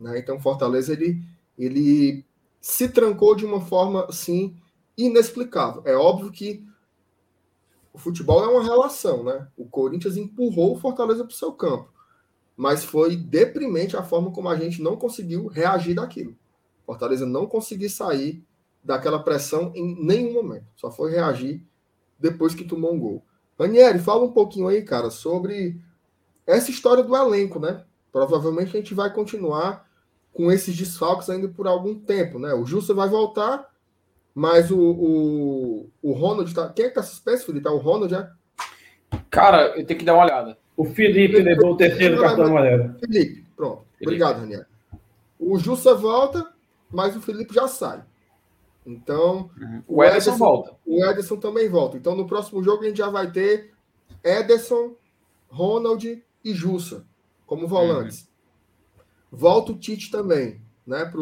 Né? Então, Fortaleza ele, ele se trancou de uma forma assim inexplicável. É óbvio que o futebol é uma relação, né? O Corinthians empurrou o Fortaleza para o seu campo, mas foi deprimente a forma como a gente não conseguiu reagir daquilo. Fortaleza não conseguiu sair daquela pressão em nenhum momento, só foi reagir depois que tomou um gol. Ranieri, fala um pouquinho aí, cara, sobre essa história do elenco, né? Provavelmente a gente vai continuar com esses desfalques ainda por algum tempo, né? O Justo vai voltar, mas o, o, o Ronald tá. Quem é que tá suspenso, Felipe? É o Ronald, é? Cara, eu tenho que dar uma olhada. O Felipe, Felipe levou o terceiro cartão amarelo. Felipe, pronto. Felipe. Obrigado, Daniel. O Jussa volta, mas o Felipe já sai. Então. Uhum. O, Ederson, Ederson volta. O Ederson também volta. Então, no próximo jogo, a gente já vai ter Ederson, Ronald e Jussa como volantes. Uhum. Volta o Tite também, né?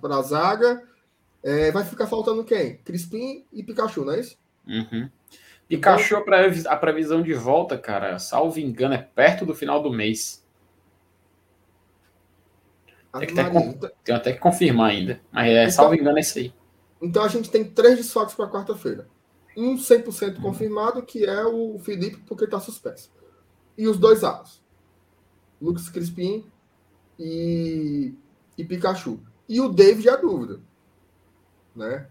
Para a zaga é, vai ficar faltando quem? Crispim e Pikachu, não é isso? Uhum. Pikachu, a previsão de volta, cara, salvo engano, é perto do final do mês. Tem, até, tem até que confirmar ainda. Mas é, então, salvo engano, é isso aí. Então a gente tem três desfalques para quarta-feira. Um 100% uhum. confirmado, que é o Felipe, porque está suspenso. E os dois alas. Lucas Crispim e, e Pikachu. E o David é a dúvida né?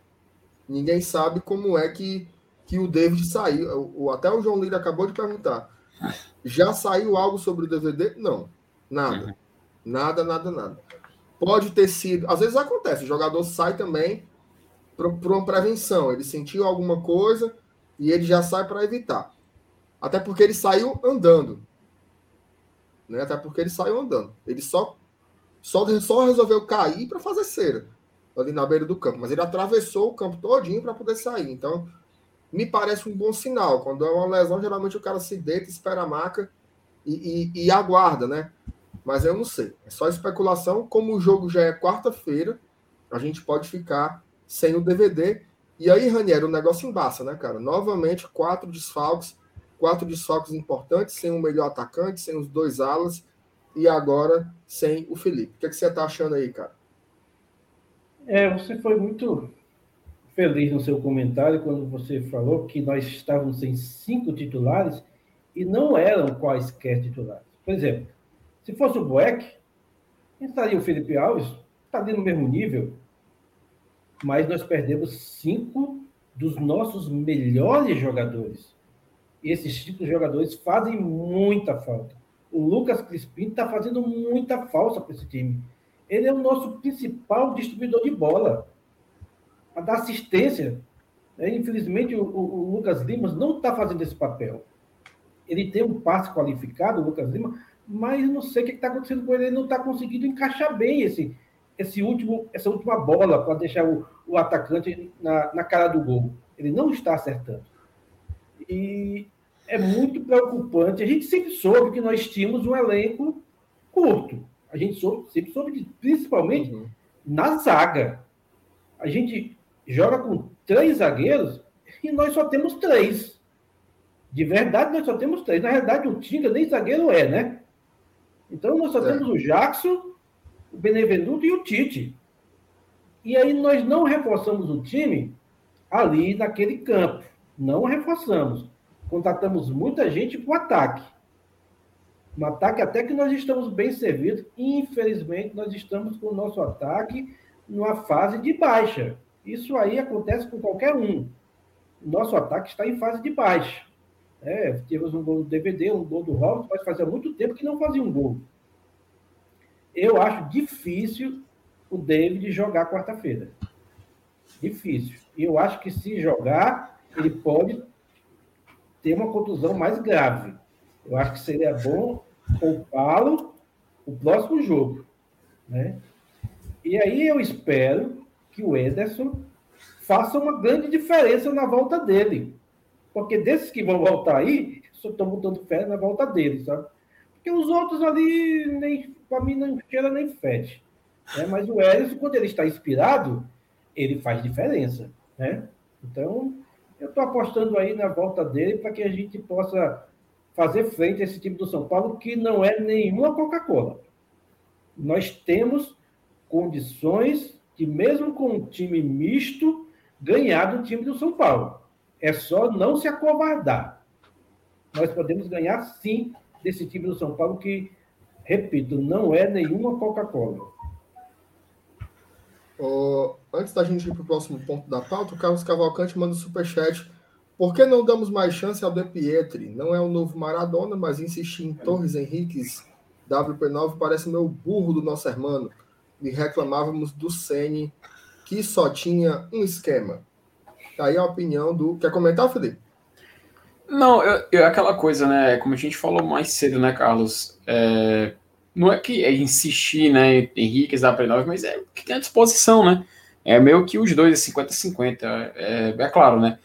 Ninguém sabe como é que, que o David saiu. O, até o João Lira acabou de perguntar. Já saiu algo sobre o DVD? Não. Nada. Uhum. Nada, nada, nada. Pode ter sido. Às vezes acontece, o jogador sai também por, uma prevenção. Ele sentiu alguma coisa e ele já sai para evitar. Até porque ele saiu andando. Né? Até porque ele saiu andando. Ele só, só, só resolveu cair para fazer cera ali na beira do campo, mas ele atravessou o campo todinho para poder sair. Então, me parece um bom sinal. Quando é uma lesão, geralmente o cara se deita, espera a maca e, e, e aguarda, né? Mas eu não sei. É só especulação. Como o jogo já é quarta-feira, a gente pode ficar sem o DVD. E aí, Ranieri, o negócio embaça, né, cara? Novamente, quatro desfalques, quatro desfalques importantes, sem o melhor atacante, sem os dois alas, e agora sem o Felipe. O que, é que você tá achando aí, cara? É, você foi muito feliz no seu comentário quando você falou que nós estávamos sem cinco titulares e não eram quaisquer titulares. Por exemplo, se fosse o Boeck, estaria o Felipe Alves, estaria no mesmo nível, mas nós perdemos cinco dos nossos melhores jogadores. E esses cinco jogadores fazem muita falta. O Lucas Crispim está fazendo muita falta para esse time. Ele é o nosso principal distribuidor de bola. A dar assistência. É, infelizmente, o, o, o, Lucas Lima não está fazendo esse papel. Ele tem um passe qualificado, o Lucas Lima, mas não sei o que está acontecendo com ele. Ele não está conseguindo encaixar bem esse, esse último, essa última bola para deixar o, o atacante na, na cara do gol. Ele não está acertando. E é muito preocupante. A gente sempre soube que nós tínhamos um elenco curto. A gente soube, sempre soube, principalmente uhum. na zaga. A gente joga com três zagueiros e nós só temos três. De verdade, nós só temos três. Na realidade, o Tinga nem zagueiro é, né? Então, nós só é. temos o Jackson, o Benevenuto e o Tite. E aí nós não reforçamos o time ali naquele campo. Não reforçamos. Contratamos muita gente para o ataque. Um ataque até que nós estamos bem servidos. Infelizmente, nós estamos com o nosso ataque numa fase de baixa. Isso aí acontece com qualquer um. Nosso ataque está em fase de baixa. É, tivemos um gol do DVD, um gol do Robson, mas fazia muito tempo que não fazia um gol eu acho difícil o David jogar quarta-feira. Difícil. E eu acho que se jogar, ele pode ter uma contusão mais grave. Eu acho que seria bom poupá-lo o próximo jogo. Né? E aí eu espero que o Ederson faça uma grande diferença na volta dele. Porque desses que vão voltar aí, só estou botando fé na volta dele, sabe? Porque os outros ali, nem para mim, não cheira nem fede. Né? Mas o Ellison, quando ele está inspirado, ele faz diferença. Né? Então, eu estou apostando aí na volta dele para que a gente possa fazer frente a esse time do São Paulo, que não é nenhuma Coca-Cola. Nós temos condições de, mesmo com um time misto, ganhar do time do São Paulo. É só não se acovardar. Nós podemos ganhar, sim, desse time do São Paulo que, repito, não é nenhuma Coca-Cola. Oh, antes da gente ir para o próximo ponto da pauta, o Carlos Cavalcante manda um superchat. Por que não damos mais chance ao De Pietri? Não é o novo Maradona, mas insistir em Torres Henriques WP9 parece meu burro do nosso irmão. E reclamávamos do Sene, que só tinha um esquema. Tá aí a opinião do. Quer comentar, Felipe? Não, eu, aquela coisa, né? Como a gente falou mais cedo, né, Carlos? É, não é que é insistir, né, Henrique, Zaprenov, mas é que tem a disposição, né? É meio que os dois, 50-50. É, é, claro, né?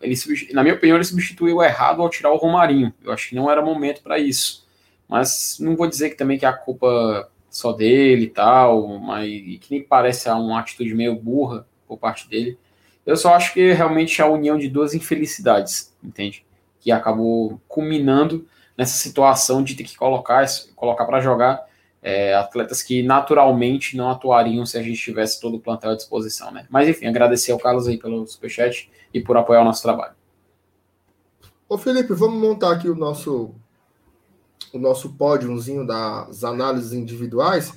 Ele, na minha opinião, ele substituiu errado ao tirar o Romarinho. Eu acho que não era momento para isso. Mas não vou dizer que também que a culpa só dele e tal, mas que nem parece uma atitude meio burra por parte dele. Eu só acho que realmente é a união de duas infelicidades, entende? Que acabou culminando nessa situação de ter que colocar, colocar para jogar é, atletas que naturalmente não atuariam se a gente tivesse todo o plantel à disposição, né? Mas enfim, agradecer ao Carlos aí pelo superchat e por apoiar o nosso trabalho. Ô Felipe, vamos montar aqui o nosso o nosso pódiozinho das análises individuais.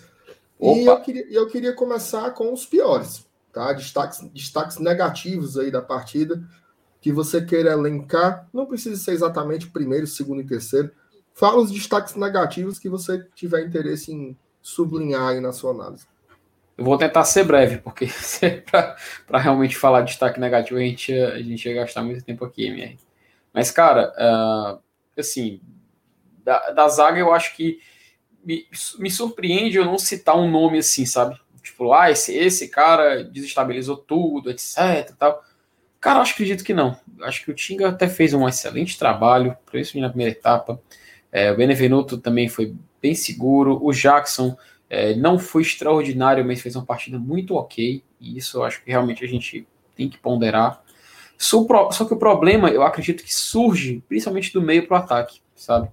Opa. E eu queria, eu queria começar com os piores tá? Destaques, destaques negativos aí da partida que você queira elencar. Não precisa ser exatamente primeiro, segundo e terceiro. Fala os destaques negativos que você tiver interesse em sublinhar aí na sua análise. Eu vou tentar ser breve, porque (laughs) para realmente falar de destaque negativo a gente, a gente ia gastar muito tempo aqui, MR. Mas, cara, uh, assim, da, da zaga eu acho que me, me surpreende eu não citar um nome assim, sabe? Tipo, ah, esse, esse cara desestabilizou tudo, etc. Tal. Cara, acho que acredito que não. Acho que o Tinga até fez um excelente trabalho, principalmente na primeira etapa. É, o Benevenuto também foi bem seguro. O Jackson é, não foi extraordinário, mas fez uma partida muito ok. E isso eu acho que realmente a gente tem que ponderar. Só que o problema, eu acredito que surge principalmente do meio para o ataque, sabe?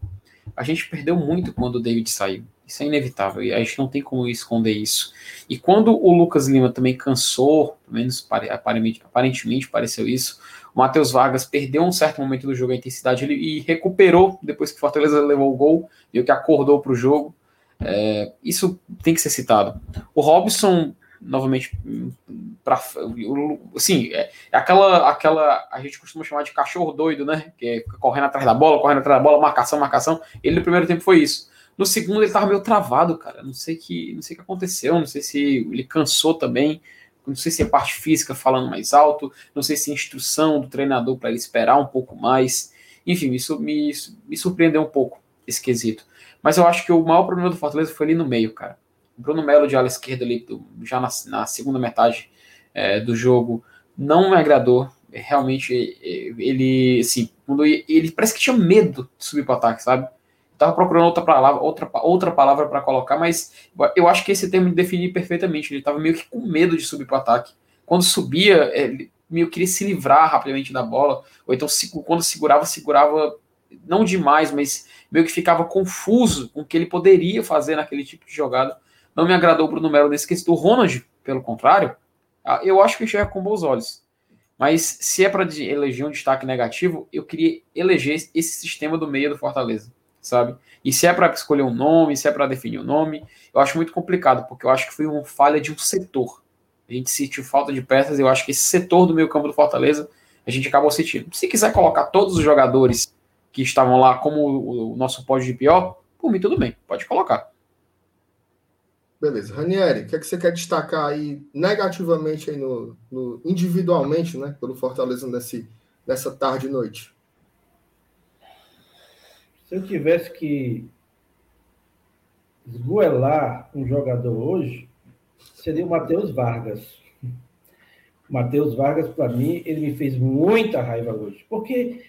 A gente perdeu muito quando o David saiu. Isso é inevitável e a gente não tem como esconder isso. E quando o Lucas Lima também cansou, pelo menos aparentemente, aparentemente pareceu isso, o Matheus Vargas perdeu um certo momento do jogo a intensidade ele, e recuperou depois que o Fortaleza levou o gol, viu que acordou para o jogo. É, isso tem que ser citado. O Robson novamente para assim é, aquela aquela a gente costuma chamar de cachorro doido né? Que é correndo atrás da bola correndo atrás da bola marcação marcação. Ele no primeiro tempo foi isso. No segundo ele tava meio travado cara. Não sei que não sei o que aconteceu não sei se ele cansou também. Não sei se é parte física falando mais alto não sei se é instrução do treinador para ele esperar um pouco mais. Enfim isso me, me surpreendeu um pouco esse quesito mas eu acho que o maior problema do Fortaleza foi ali no meio cara Bruno Melo de ala esquerda ali, já na, na segunda metade é, do jogo, não me agradou. Realmente, ele, assim, ele parece que tinha medo de subir para o ataque, sabe? Tava procurando outra palavra, outra, outra palavra para colocar, mas eu acho que esse termo define perfeitamente. Ele estava meio que com medo de subir para o ataque. Quando subia, ele meio queria se livrar rapidamente da bola, ou então quando segurava, segurava não demais, mas meio que ficava confuso com o que ele poderia fazer naquele tipo de jogada não me agradou o Bruno Melo nesse quesito. O Ronald, pelo contrário, ah, eu acho que enxerga com bons olhos. Mas se é para eleger um destaque negativo, eu queria eleger esse sistema do meio do Fortaleza, sabe? E se é para escolher um nome, se é para definir um nome, eu acho muito complicado, porque eu acho que foi uma falha de um setor. A gente sentiu falta de peças, eu acho que esse setor do meio campo do Fortaleza, a gente acabou sentindo. Se quiser colocar todos os jogadores que estavam lá como o nosso pódio de pior, por mim tudo bem, pode colocar. Beleza. Ranieri, o que, é que você quer destacar aí negativamente aí no, no, individualmente, né, pelo Fortaleza nesse, nessa tarde e noite? Se eu tivesse que esgoelar um jogador hoje, seria o Matheus Vargas. Matheus Vargas, para mim, ele me fez muita raiva hoje, porque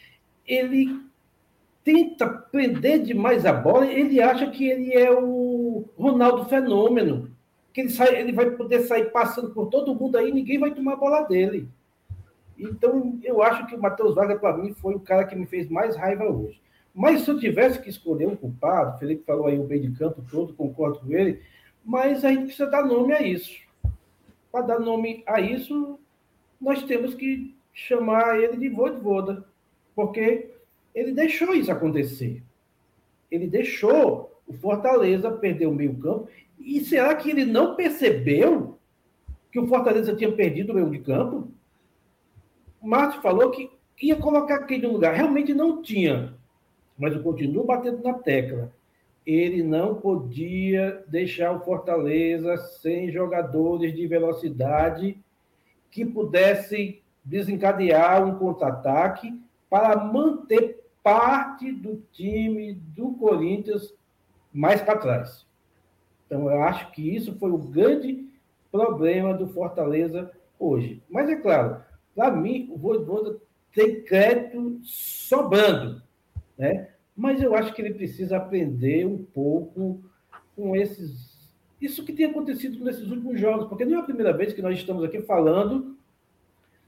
ele tenta prender demais a bola, ele acha que ele é o Ronaldo Fenômeno, que ele, sai, ele vai poder sair passando por todo mundo aí, ninguém vai tomar a bola dele. Então, eu acho que o Matheus Vargas, para mim, foi o cara que me fez mais raiva hoje. Mas se eu tivesse que escolher um culpado, o Felipe falou aí o bem de campo todo, concordo com ele, mas a gente precisa dar nome a isso. Para dar nome a isso, nós temos que chamar ele de Voivoda, porque ele deixou isso acontecer. Ele deixou o Fortaleza perder o meio-campo. E será que ele não percebeu que o Fortaleza tinha perdido o meio de campo? O Márcio falou que ia colocar aquele lugar. Realmente não tinha. Mas eu continuo batendo na tecla. Ele não podia deixar o Fortaleza sem jogadores de velocidade que pudessem desencadear um contra-ataque para manter parte do time do Corinthians mais para trás. Então, eu acho que isso foi o grande problema do Fortaleza hoje. Mas é claro, para mim, o Voivoda tem crédito sobrando, né? Mas eu acho que ele precisa aprender um pouco com esses isso que tem acontecido nesses últimos jogos, porque não é a primeira vez que nós estamos aqui falando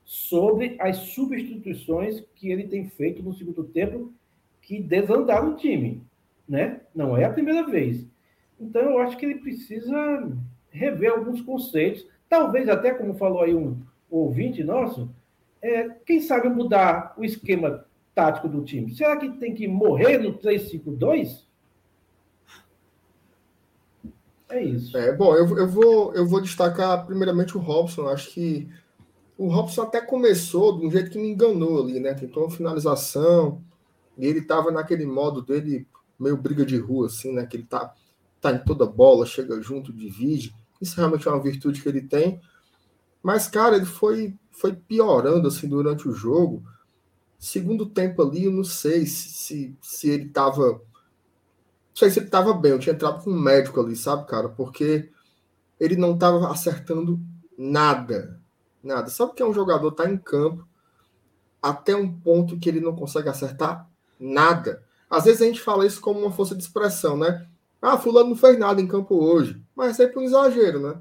sobre as substituições que ele tem feito no segundo tempo que desandaram o time, né? Não é a primeira vez. Então eu acho que ele precisa rever alguns conceitos, talvez até como falou aí um, ouvinte nosso, é, quem sabe mudar o esquema tático do time. Será que tem que morrer no 3-5-2? É isso. É, bom, eu, eu, vou, eu vou destacar primeiramente o Robson. Acho que o Robson até começou de um jeito que me enganou ali, né? Tentou uma finalização, e ele estava naquele modo dele, meio briga de rua, assim, né? Que ele tá, tá em toda bola, chega junto, divide. Isso realmente é uma virtude que ele tem. Mas, cara, ele foi, foi piorando, assim, durante o jogo. Segundo tempo ali, eu não sei se, se, se ele tava. Não sei se ele tava bem. Eu tinha entrado com um médico ali, sabe, cara? Porque ele não tava acertando nada Nada. Sabe que é um jogador tá em campo até um ponto que ele não consegue acertar nada. Às vezes a gente fala isso como uma força de expressão, né? Ah, fulano não fez nada em campo hoje. Mas é sempre um exagero, né?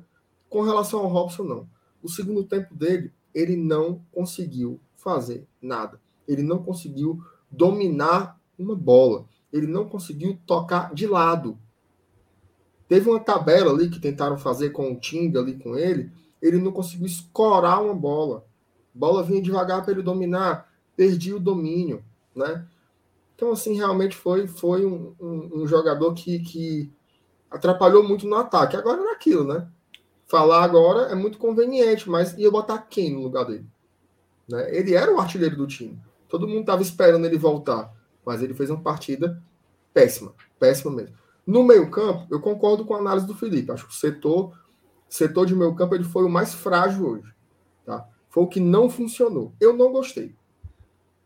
Com relação ao Robson, não. O segundo tempo dele ele não conseguiu fazer nada. Ele não conseguiu dominar uma bola. Ele não conseguiu tocar de lado. Teve uma tabela ali que tentaram fazer com o Tinga ali com ele, ele não conseguiu escorar uma bola. Bola vinha devagar para ele dominar, perdia o domínio, né? Então, assim, realmente foi, foi um, um, um jogador que, que atrapalhou muito no ataque. Agora era aquilo, né? Falar agora é muito conveniente, mas ia botar quem no lugar dele? Né? Ele era o artilheiro do time. Todo mundo estava esperando ele voltar, mas ele fez uma partida péssima, péssima mesmo. No meio-campo, eu concordo com a análise do Felipe. Acho que o setor, setor de meio-campo ele foi o mais frágil hoje. Tá? Foi o que não funcionou. Eu não gostei.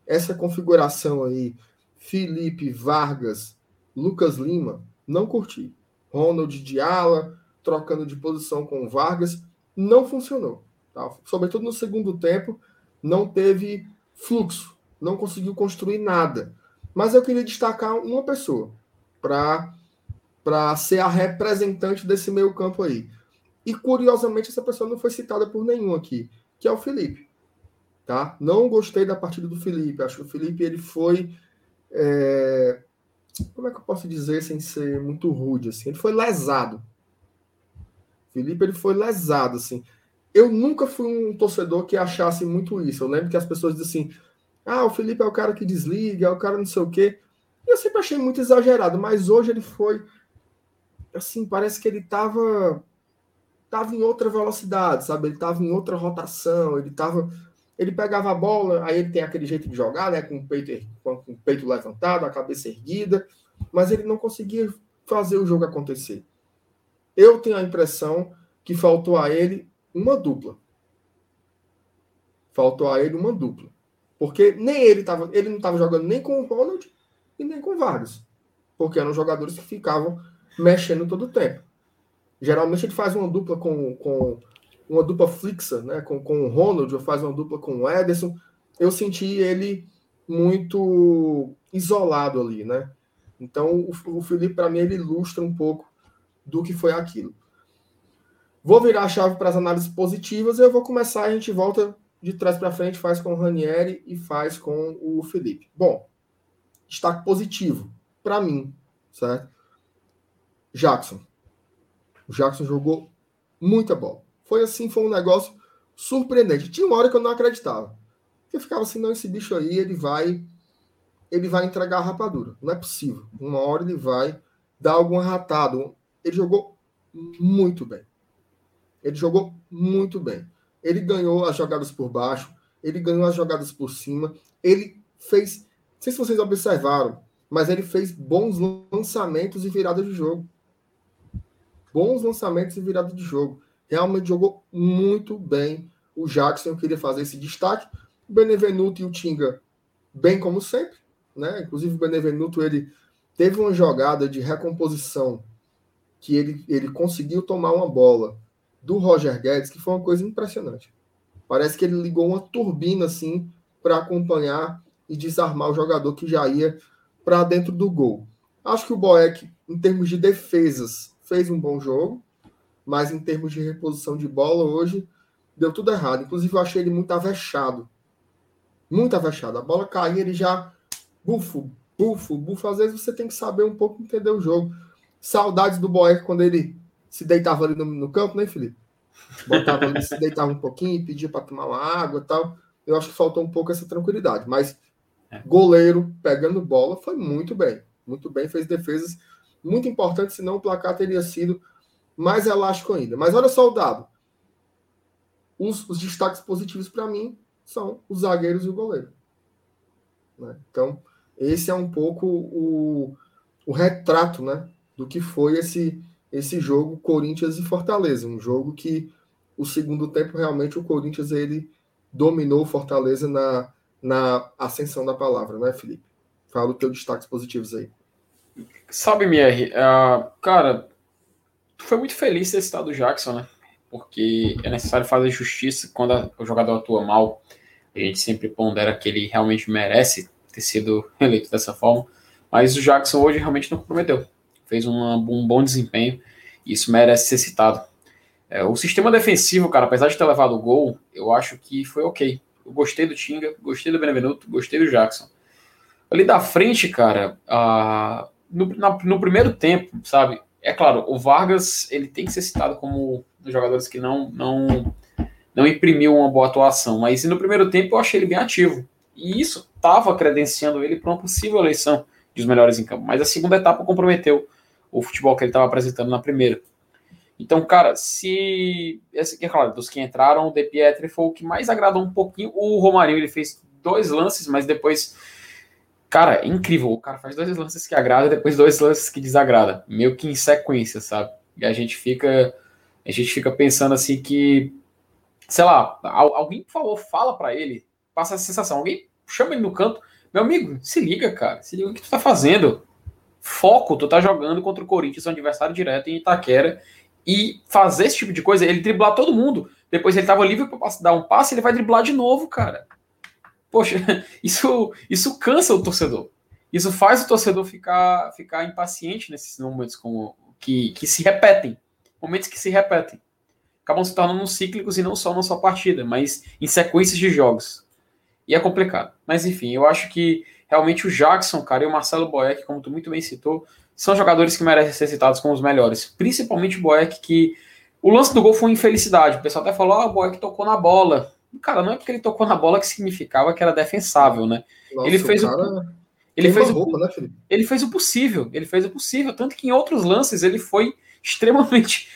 Essa configuração aí, Felipe, Vargas, Lucas Lima, não curti. Ronald de ala, trocando de posição com Vargas, não funcionou. Tá? Sobretudo no segundo tempo, não teve fluxo, não conseguiu construir nada. Mas eu queria destacar uma pessoa para para ser a representante desse meio campo aí. E curiosamente essa pessoa não foi citada por nenhum aqui, que é o Felipe. Tá? Não gostei da partida do Felipe. Acho que o Felipe ele foi é... como é que eu posso dizer sem ser muito rude assim? Ele foi lesado. O Felipe ele foi lesado assim. Eu nunca fui um torcedor que achasse muito isso. Eu lembro que as pessoas dizem assim: "Ah, o Felipe é o cara que desliga, é o cara não sei o quê". Eu sempre achei muito exagerado, mas hoje ele foi assim, parece que ele estava tava em outra velocidade, sabe? Ele estava em outra rotação, ele tava ele pegava a bola, aí ele tem aquele jeito de jogar, né, com o peito com o peito levantado, a cabeça erguida, mas ele não conseguia fazer o jogo acontecer. Eu tenho a impressão que faltou a ele uma dupla. Faltou a ele uma dupla. Porque nem ele estava, ele não estava jogando nem com o Ronald e nem com o Vargas. Porque eram jogadores que ficavam mexendo todo o tempo. Geralmente ele faz uma dupla com, com uma dupla flixa, né? Com, com o Ronald, ou faz uma dupla com o Ederson. Eu senti ele muito isolado ali, né? Então o, o Felipe, para mim, ele ilustra um pouco do que foi aquilo. Vou virar a chave para as análises positivas e eu vou começar. A gente volta de trás para frente, faz com o Ranieri e faz com o Felipe. Bom, destaque positivo para mim, certo? Jackson. O Jackson jogou muita bola. Foi assim, foi um negócio surpreendente. Tinha uma hora que eu não acreditava. Eu ficava assim, não, esse bicho aí, ele vai ele vai entregar a rapadura. Não é possível. Uma hora ele vai dar algum ratado. Ele jogou muito bem. Ele jogou muito bem. Ele ganhou as jogadas por baixo, ele ganhou as jogadas por cima, ele fez, não sei se vocês observaram, mas ele fez bons lançamentos e viradas de jogo bons lançamentos e virada de jogo. Realmente jogou muito bem o Jackson. Eu queria fazer esse destaque. O Benevenuto e o Tinga, bem como sempre. Né? Inclusive, o Benevenuto ele teve uma jogada de recomposição que ele, ele conseguiu tomar uma bola do Roger Guedes, que foi uma coisa impressionante. Parece que ele ligou uma turbina assim para acompanhar e desarmar o jogador que já ia para dentro do gol. Acho que o Boeck, em termos de defesas, fez um bom jogo, mas em termos de reposição de bola, hoje deu tudo errado. Inclusive, eu achei ele muito avexado. Muito avexado. A bola caía, ele já bufo, bufo, bufo. Às vezes você tem que saber um pouco entender o jogo. Saudades do Boeck quando ele se deitava ali no, no campo, né, Felipe? Botava ali, se deitava um pouquinho, pedia para tomar uma água e tal. Eu acho que faltou um pouco essa tranquilidade. Mas é. goleiro pegando bola foi muito bem. Muito bem, fez defesas muito importante, senão o placar teria sido mais elástico ainda. Mas olha só o dado. Os, os destaques positivos para mim são os zagueiros e o goleiro. Né? Então, esse é um pouco o, o retrato né, do que foi esse, esse jogo Corinthians e Fortaleza. Um jogo que o segundo tempo realmente o Corinthians ele dominou o Fortaleza na, na ascensão da palavra, né, Felipe? Fala os teus destaques positivos aí. Sabe, MR, uh, cara, tu foi muito feliz ter citado o Jackson, né? Porque é necessário fazer justiça quando a, o jogador atua mal. A gente sempre pondera que ele realmente merece ter sido (laughs) eleito dessa forma. Mas o Jackson hoje realmente não comprometeu. Fez uma, um bom desempenho e isso merece ser citado. É, o sistema defensivo, cara, apesar de ter levado o gol, eu acho que foi ok. Eu gostei do Tinga, gostei do Benevenuto, gostei do Jackson. Ali da frente, cara, uh, no, na, no primeiro tempo, sabe? É claro, o Vargas ele tem que ser citado como um dos jogadores que não, não, não imprimiu uma boa atuação, mas no primeiro tempo eu achei ele bem ativo. E isso estava credenciando ele para uma possível eleição dos melhores em campo. Mas a segunda etapa comprometeu o futebol que ele estava apresentando na primeira. Então, cara, se. É claro, dos que entraram, o De Pietri foi o que mais agradou um pouquinho. O Romarinho ele fez dois lances, mas depois. Cara, é incrível. O cara faz dois lances que agrada depois dois lances que desagrada. Meio que em sequência, sabe? E a gente fica. A gente fica pensando assim que. Sei lá, alguém, por favor, fala para ele. Passa essa sensação. Alguém chama ele no canto. Meu amigo, se liga, cara. Se liga o que tu tá fazendo. Foco, tu tá jogando contra o Corinthians, um adversário direto em Itaquera e fazer esse tipo de coisa, ele driblar todo mundo. Depois ele tava livre para dar um passe, ele vai driblar de novo, cara. Poxa, (laughs) isso, isso cansa o torcedor. Isso faz o torcedor ficar, ficar impaciente nesses momentos como, que, que se repetem. Momentos que se repetem. Acabam se tornando cíclicos e não só na sua partida, mas em sequências de jogos. E é complicado. Mas enfim, eu acho que realmente o Jackson, cara, e o Marcelo Boeck, como tu muito bem citou, são jogadores que merecem ser citados como os melhores. Principalmente o Boeck, que o lance do gol foi uma infelicidade. O pessoal até falou: ah, o Boeck tocou na bola. Cara, não é porque ele tocou na bola que significava que era defensável, né? Nossa, ele fez o. Ele fez, roupa, o, né, ele fez o possível, ele fez o possível, tanto que em outros lances ele foi extremamente.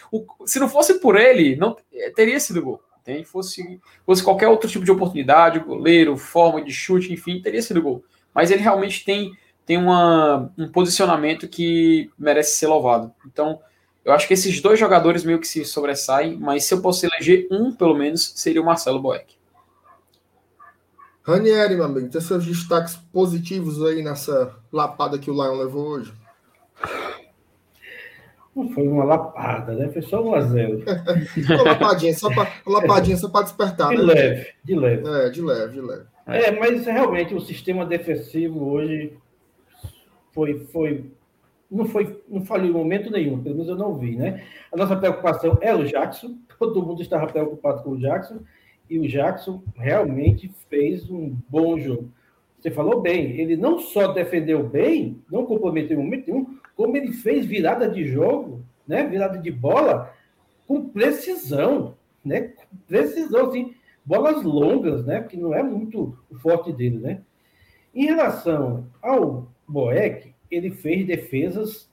Se não fosse por ele, não teria sido gol. Tem, fosse, fosse qualquer outro tipo de oportunidade, goleiro, forma de chute, enfim, teria sido gol. Mas ele realmente tem tem uma, um posicionamento que merece ser louvado. Então, eu acho que esses dois jogadores meio que se sobressaem, mas se eu posso eleger um, pelo menos, seria o Marcelo Boeck. Ranieri, meu amigo, tem seus destaques positivos aí nessa lapada que o Lion levou hoje? Não foi uma lapada, né? Foi só um a zero. (laughs) uma lapadinha, só para lapadinha só para despertar. De né? leve, de leve. É, de leve, de leve. É, mas realmente o sistema defensivo hoje foi, foi não foi não falhou em momento nenhum, pelo menos eu não vi, né? A nossa preocupação era o Jackson, (laughs) todo mundo estava preocupado com o Jackson, e o Jackson realmente fez um bom jogo. Você falou bem, ele não só defendeu bem, não comprometeu em momento nenhum, como ele fez virada de jogo, né? Virada de bola com precisão, né? Com precisão, assim, bolas longas, né? Que não é muito forte dele, né? Em relação ao Boeck, ele fez defesas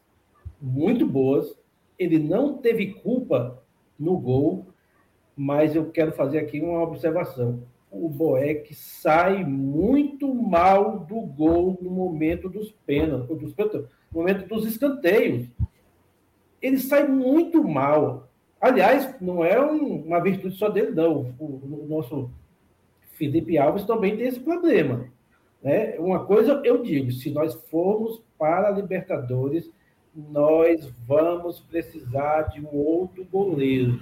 muito boas, ele não teve culpa no gol, mas eu quero fazer aqui uma observação. O Boeck sai muito mal do gol no momento dos pênaltis, no momento dos escanteios. Ele sai muito mal. Aliás, não é um, uma virtude só dele, não. O, o nosso Felipe Alves também tem esse problema. Né? Uma coisa eu digo: se nós formos para a Libertadores, nós vamos precisar de um outro goleiro.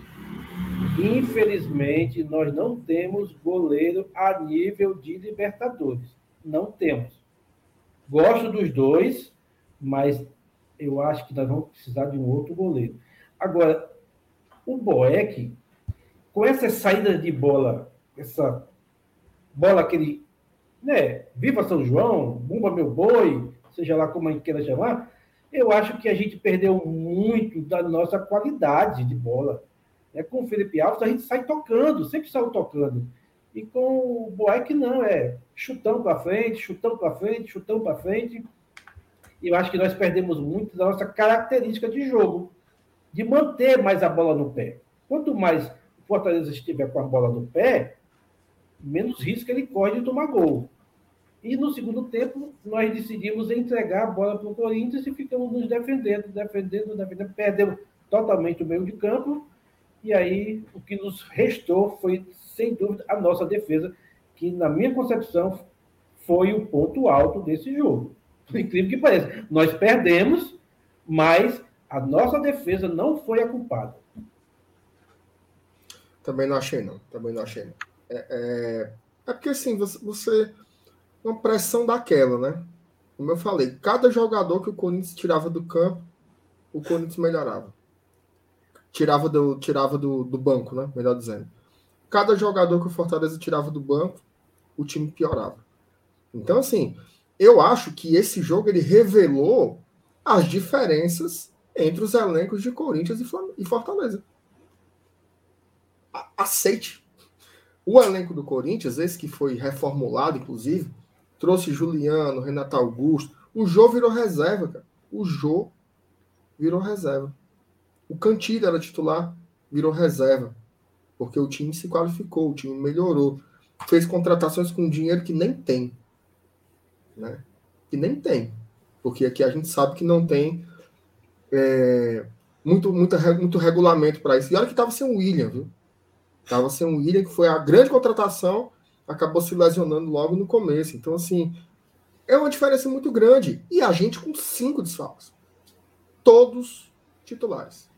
Infelizmente, nós não temos goleiro a nível de Libertadores. Não temos. Gosto dos dois, mas eu acho que nós vamos precisar de um outro goleiro. Agora, o Boeck, com essa saída de bola, essa bola que ele né, Viva São João, Bumba Meu Boi, seja lá como a gente queira chamar, eu acho que a gente perdeu muito da nossa qualidade de bola. É, com o Felipe Alves, a gente sai tocando, sempre saiu tocando. E com o Boeck, não, é chutão para frente, chutão para frente, chutão para frente. E eu acho que nós perdemos muito da nossa característica de jogo, de manter mais a bola no pé. Quanto mais o Fortaleza estiver com a bola no pé, menos risco ele corre de tomar gol. E no segundo tempo, nós decidimos entregar a bola para o Corinthians e ficamos nos defendendo, defendendo, defendendo. Perdemos totalmente o meio de campo. E aí, o que nos restou foi, sem dúvida, a nossa defesa, que, na minha concepção, foi o ponto alto desse jogo. Por incrível que pareça. Nós perdemos, mas a nossa defesa não foi a culpada. Também não achei, não. Também não achei, não. É, é, é porque, assim, você, você uma pressão daquela, né? Como eu falei, cada jogador que o Corinthians tirava do campo, o Corinthians melhorava. tirava do, tirava do, do banco, né? Melhor dizendo. Cada jogador que o Fortaleza tirava do banco, o time piorava. Então, assim, eu acho que esse jogo ele revelou as diferenças entre os elencos de Corinthians e Fortaleza. Aceite. O elenco do Corinthians, esse que foi reformulado, inclusive, trouxe Juliano, Renato Augusto. O Jô virou reserva, cara. O Jô virou reserva. O Cantilho era titular, virou reserva. Porque o time se qualificou, o time melhorou. Fez contratações com dinheiro que nem tem. Né? Que nem tem. Porque aqui a gente sabe que não tem é, muito, muito, muito regulamento para isso. E olha que estava sem o William, viu? Tava sem o William, que foi a grande contratação, acabou se lesionando logo no começo. Então, assim, é uma diferença muito grande. E a gente com cinco desfalques. Todos titulares.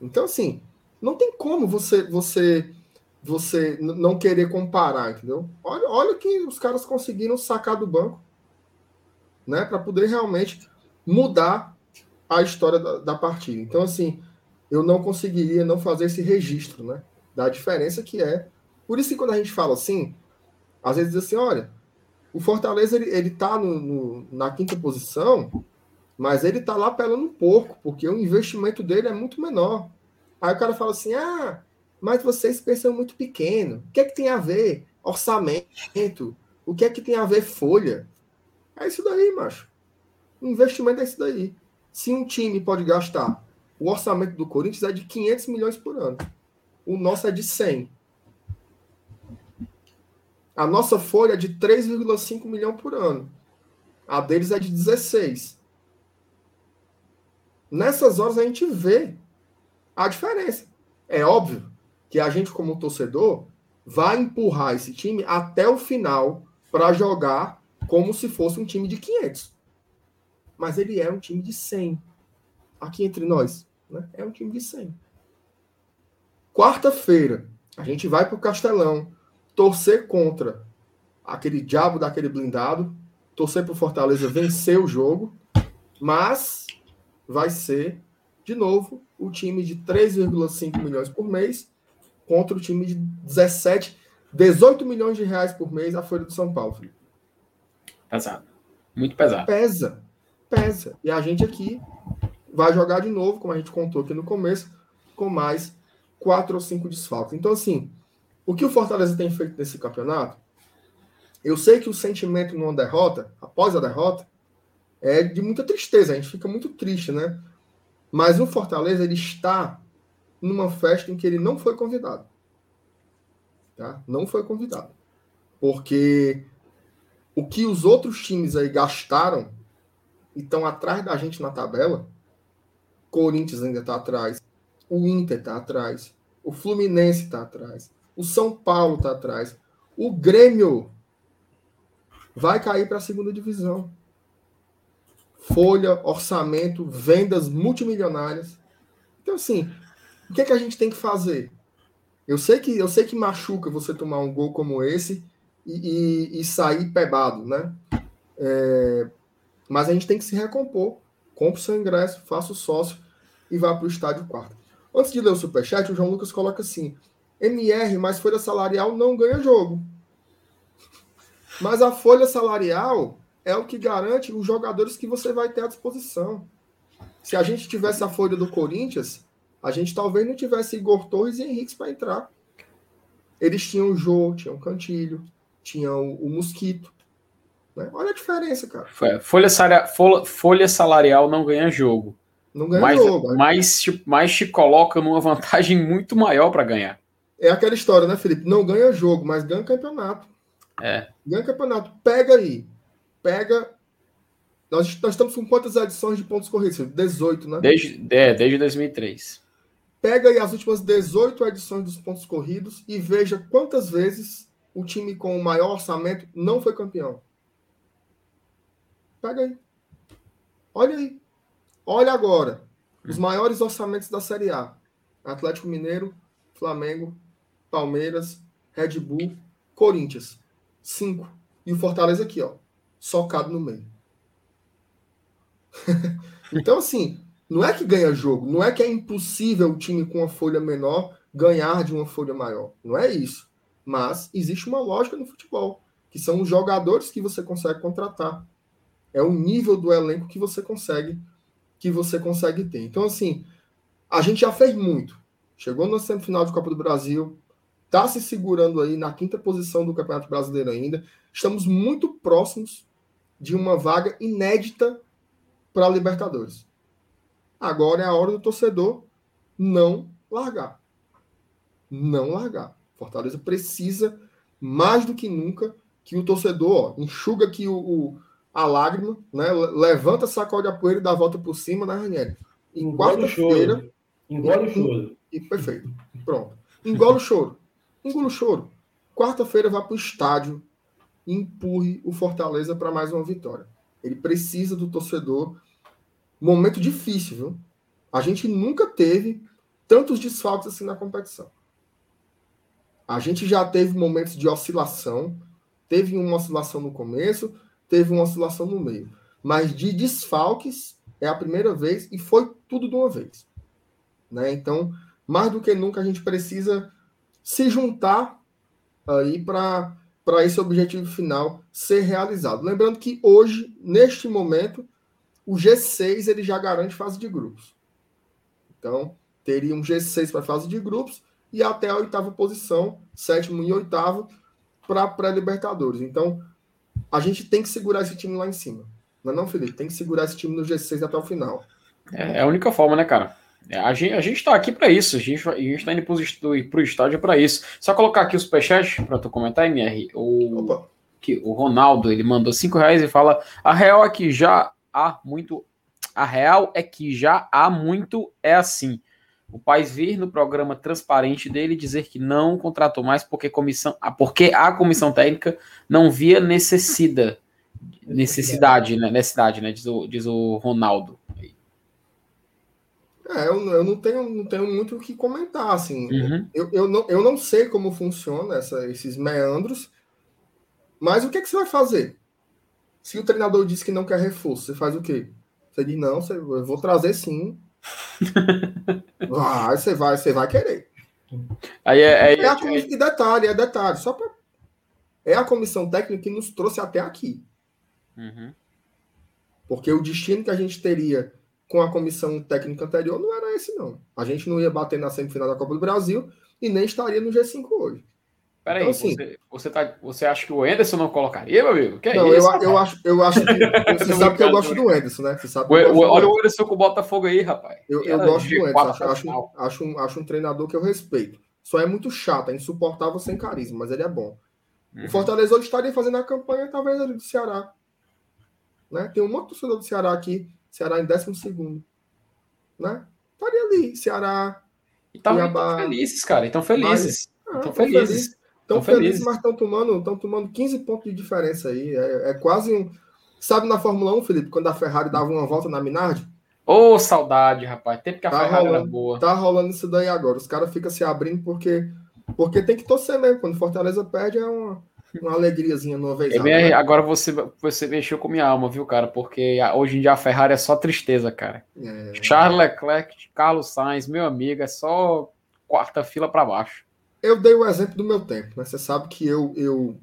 Então, assim, não tem como você você você não querer comparar, entendeu? Olha, olha que os caras conseguiram sacar do banco, né, para poder realmente mudar a história da, da, partida. Então, assim, eu não conseguiria não fazer esse registro, né, da diferença que é. Por isso que quando a gente fala assim, às vezes diz assim, olha, o Fortaleza ele, ele tá no, no, na quinta posição, mas ele tá lá pelando um pouco, porque o investimento dele é muito menor. Aí o cara fala assim: ah, mas vocês pensam muito pequeno. O que é que tem a ver orçamento? O que é que tem a ver folha? É isso daí, macho. O investimento é isso daí. Se um time pode gastar, o orçamento do Corinthians é de 500 milhões por ano. O nosso é de 100. A nossa folha é de 3,5 milhões por ano. A deles é de 16. Nessas horas a gente vê a diferença. É óbvio que a gente, como torcedor, vai empurrar esse time até o final para jogar como se fosse um time de 500. Mas ele é um time de 100. Aqui entre nós, né? é um time de 100. Quarta-feira, a gente vai para o Castelão torcer contra aquele diabo daquele blindado, torcer para o Fortaleza vencer o jogo, mas vai ser, de novo, o time de 3,5 milhões por mês contra o time de 17, 18 milhões de reais por mês a Folha do São Paulo. Filho. Pesado. Muito pesado. Pesa. Pesa. E a gente aqui vai jogar de novo, como a gente contou aqui no começo, com mais quatro ou cinco desfalques. Então, assim, o que o Fortaleza tem feito nesse campeonato, eu sei que o sentimento numa derrota, após a derrota, é de muita tristeza. A gente fica muito triste, né? Mas o Fortaleza ele está numa festa em que ele não foi convidado. Tá? Não foi convidado. Porque o que os outros times aí gastaram e estão atrás da gente na tabela, Corinthians ainda está atrás, o Inter está atrás, o Fluminense está atrás, o São Paulo está atrás, o Grêmio vai cair para a segunda divisão folha, orçamento, vendas multimilionárias. Então, assim, o que, é que a gente tem que fazer? Eu sei que eu sei que machuca você tomar um gol como esse e, e, e sair pebado, né? É, mas a gente tem que se recompor. Compre seu ingresso, faça o sócio e vá para o estádio quarto. Antes de ler o superchat, o João Lucas coloca assim: MR mais folha salarial não ganha jogo. Mas a folha salarial é o que garante os jogadores que você vai ter à disposição. Se a gente tivesse a folha do Corinthians, a gente talvez não tivesse Igor Torres e Henrique para entrar. Eles tinham o Jô, tinham o Cantilho, tinham o, Mosquito. Né? Olha a diferença, cara. Folha, folha, folha salarial não ganha jogo. Não ganha mas, jogo. Mas, mas te coloca numa vantagem muito maior para ganhar. É aquela história, né, Felipe? Não ganha jogo, mas ganha campeonato. É. Ganha campeonato. Pega aí pega. Nós, nós estamos com quantas edições de pontos corridos? 18, né? Desde, é, desde 2003. Pega aí as últimas 18 edições dos pontos corridos e veja quantas vezes o time com o maior orçamento não foi campeão. Pega aí. Olha aí. Olha agora. Os maiores orçamentos da Série A: Atlético Mineiro, Flamengo, Palmeiras, Red Bull, Corinthians. Cinco. E o Fortaleza aqui, ó socado no meio. (laughs) então, assim, Não é que ganha jogo, não é que é impossível o time com uma folha menor ganhar de uma folha maior. Não é isso. Mas existe uma lógica no futebol, que são os jogadores que você consegue contratar. É o nível do elenco que você consegue que você consegue ter. Então assim, a gente já fez muito. Chegou na semifinal de Copa do Brasil, está se segurando aí na quinta posição do Campeonato Brasileiro ainda. Estamos muito próximos de uma vaga inédita para a Libertadores. Agora é a hora do torcedor não largar. Não largar. Fortaleza precisa, mais do que nunca, que o torcedor ó, enxuga aqui o, o, a lágrima, né? levanta, sacode a poeira e dá a volta por cima, né, Ranieri? Em quarta-feira. Engole o choro. E, perfeito. Pronto. Engole o choro. Engole o choro. Quarta-feira vá para o estádio e empurre o Fortaleza para mais uma vitória. Ele precisa do torcedor momento difícil, viu? A gente nunca teve tantos desfalques assim na competição. A gente já teve momentos de oscilação, teve uma oscilação no começo, teve uma oscilação no meio. Mas de desfalques é a primeira vez e foi tudo de uma vez. Né? Então, mais do que nunca, a gente precisa se juntar aí para esse objetivo final ser realizado. Lembrando que hoje, neste momento, o G6 ele já garante fase de grupos. Então, teria um G6 para fase de grupos e até a oitava posição, sétimo e oitavo, para pré-Libertadores. Então, a gente tem que segurar esse time lá em cima. Não é não, Felipe? Tem que segurar esse time no G6 até o final. É, é a única forma, né, cara? É, a gente, a gente tá aqui para isso, a gente, a gente tá indo pro, pro estádio para isso. Só colocar aqui o superchat para tu comentar, MR. O, que, o Ronaldo, ele mandou cinco reais e fala: a real é que já há muito. A real é que já há muito é assim. O Paz vir no programa transparente dele dizer que não contratou mais porque, comissão, ah, porque a comissão técnica não via necessidade, necessidade, né? Necessidade, né? Diz o, diz o Ronaldo. É, eu, eu não, tenho, não tenho muito o que comentar, assim. Uhum. Eu, eu, não, eu não sei como funciona essa, esses meandros, mas o que, é que você vai fazer? Se o treinador diz que não quer reforço, você faz o quê? Você diz, não, você, eu vou trazer sim. (laughs) vai, você vai, você vai querer. Aí é, é, é a, e detalhe, é detalhe, só pra, é a comissão técnica que nos trouxe até aqui. Uhum. Porque o destino que a gente teria com a comissão técnica anterior não era esse, não. A gente não ia bater na semifinal da Copa do Brasil e nem estaria no G5 hoje. Peraí, então, assim, você, você, tá, você acha que o Anderson não colocaria, meu amigo? Que é não, isso, eu, eu, acho, eu acho que. Você sabe que eu gosto do Anderson, né? Você sabe o, olha o Anderson com o Botafogo aí, rapaz. Eu, eu gosto do Anderson. Acho, acho, acho, um, acho um treinador que eu respeito. Só é muito chato, é insuportável sem carisma, mas ele é bom. Uhum. O Fortaleza hoje estaria fazendo a campanha, talvez, ali do Ceará. Né? Tem um monte de torcedor do Ceará aqui. Ceará em 12 segundo. Né? Estaria ali, Ceará. E estavam felizes, cara. Estão felizes. Estão ah, felizes. Estão felizes, mas estão tomando, tomando 15 pontos de diferença aí. É, é, quase um. Sabe na Fórmula 1, Felipe, quando a Ferrari dava uma volta na Minardi? Ô, oh, saudade, rapaz. Tempo que a tá Ferrari rolando, era boa. Tá rolando isso daí agora. Os caras ficam se abrindo porque, porque tem que torcer mesmo. Quando Fortaleza perde, é uma, uma alegriazinha numa vez. Né? Agora você, você mexeu com minha alma, viu, cara? Porque hoje em dia a Ferrari é só tristeza, cara. É... Charles Leclerc, Carlos Sainz, meu amigo, é só quarta fila para baixo eu dei o exemplo do meu tempo, né? Você sabe que eu, eu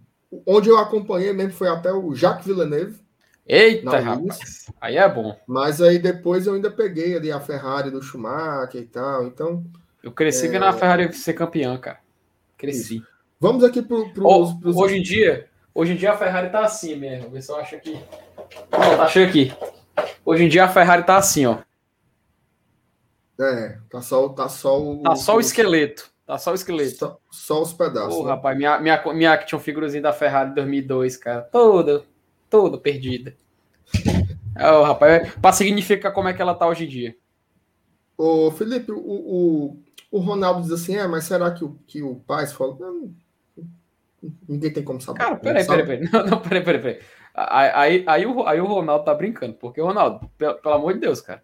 onde eu acompanhei mesmo foi até o Jacques Villeneuve. Eita, rapaz. Aí é bom. Mas aí depois eu ainda peguei ali a Ferrari do Schumacher e tal. Então. Eu cresci é... vendo a Ferrari ser campeã, cara. Cresci. Isso. Vamos aqui pro, oh, pros... Hoje em dia, hoje em dia a Ferrari tá assim mesmo. O pessoal acha que. Não, tá cheio aqui. Hoje em dia a Ferrari tá assim, ó. É, tá só, tá só o. Tá só o esqueleto. Tá só o esqueleto. Só, só os pedaços. Pô, né? rapaz, minha, minha, minha action figurezinha da Ferrari 2002, cara. Toda, toda perdida. oh, rapaz, pra significar como é que ela tá hoje em dia. Ô, Felipe, o, o, o Ronaldo diz assim: é, mas será que o, que o Paz falou? Ninguém tem como saber. Cara, peraí, peraí, peraí. (laughs) Não, não, peraí, peraí, peraí. Aí, aí, aí, o, aí o Ronaldo tá brincando, porque, Ronaldo, pelo, pelo amor de Deus, cara.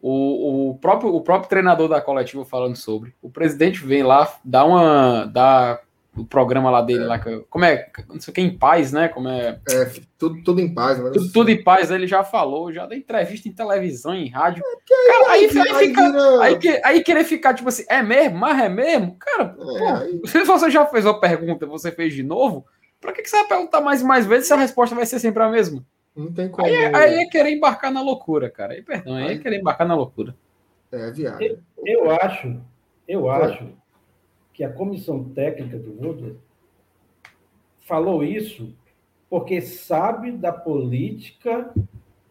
O, o, próprio, o próprio treinador da coletiva falando sobre. O presidente vem lá, dá uma. Dá, o programa lá dele, é. lá, como é, não sei o que, em paz, né? Como é. É, tudo, tudo em paz, Tudo, tudo, em paz, ele já falou, já deu entrevista em televisão, em rádio. É, cara, aí, aí, aí, fica, vira... aí, aí, querer ficar, tipo assim, é mesmo? Mas é mesmo? Cara, é, se você já fez uma pergunta você fez de novo, pra que, que você vai perguntar mais e mais vezes se a resposta vai ser sempre a mesma? Não tem como. Aí, é, aí é querer embarcar na loucura, cara. Aí, perdão, aí, é querer embarcar na loucura. É, viagem. Eu, eu acho, eu acho que a comissão técnica do Woodward falou isso porque sabe da política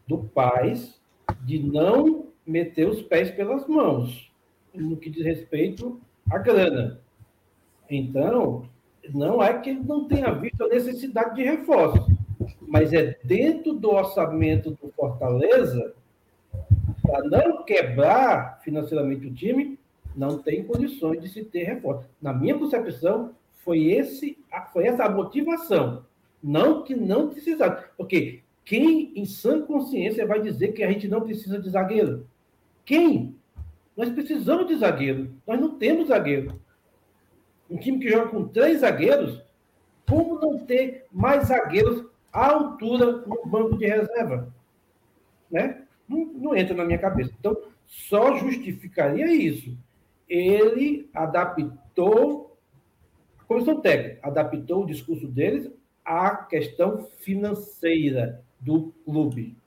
do país de não meter os pés pelas mãos no que diz respeito à grana. Então, não é que ele não tenha visto a necessidade de reforço, mas é dentro do orçamento do Fortaleza, para não quebrar financeiramente o time, não tem condições de se ter reforço. Na minha concepção, foi, esse, foi essa a motivação. Não que não precisasse. Porque quem, em sã consciência, vai dizer que a gente não precisa de zagueiro? Quem? Nós precisamos de zagueiro. Nós não temos zagueiro. Um time que joga com três zagueiros, como não ter mais zagueiros à altura no banco de reserva? Né? Não, não entra na minha cabeça. Então, só justificaria isso. Ele adaptou comissão técnica adaptou o discurso deles à questão financeira do clube.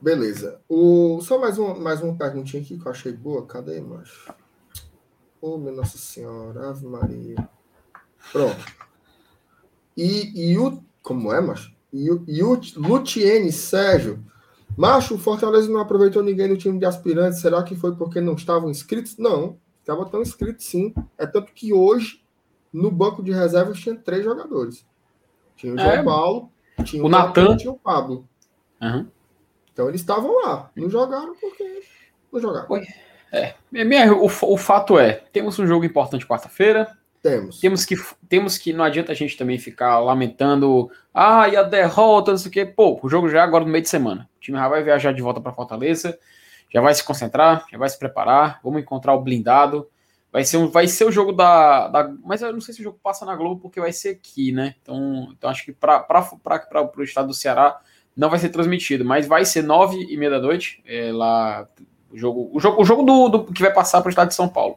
Beleza. O... Só mais, um, mais uma perguntinha aqui que eu achei boa. Cadê, macho? Oh, minha Nossa Senhora, Ave Maria. Pronto. E, e o. Como é, macho? E, e o Lutiene Sérgio. Macho, o Fortaleza não aproveitou ninguém no time de aspirantes. Será que foi porque não estavam inscritos? Não. Estava tão inscrito sim. É tanto que hoje, no banco de reservas, tinha três jogadores. Tinha o João é, Paulo, tinha o, o Natan tinha o Pablo. Uhum. Então eles estavam lá. Não jogaram porque não jogaram. É. O, o fato é, temos um jogo importante quarta-feira. Temos. Temos que, temos que. Não adianta a gente também ficar lamentando. Ah, e a derrota, não sei o quê. Pô, o jogo já é agora no meio de semana. O time já vai viajar de volta para Fortaleza já vai se concentrar, já vai se preparar, vamos encontrar o blindado. Vai ser, um, vai ser o jogo da, da. Mas eu não sei se o jogo passa na Globo, porque vai ser aqui, né? Então, então acho que para o estado do Ceará não vai ser transmitido, mas vai ser nove e meia da noite é, lá o jogo, o jogo, o jogo do, do que vai passar para o estado de São Paulo.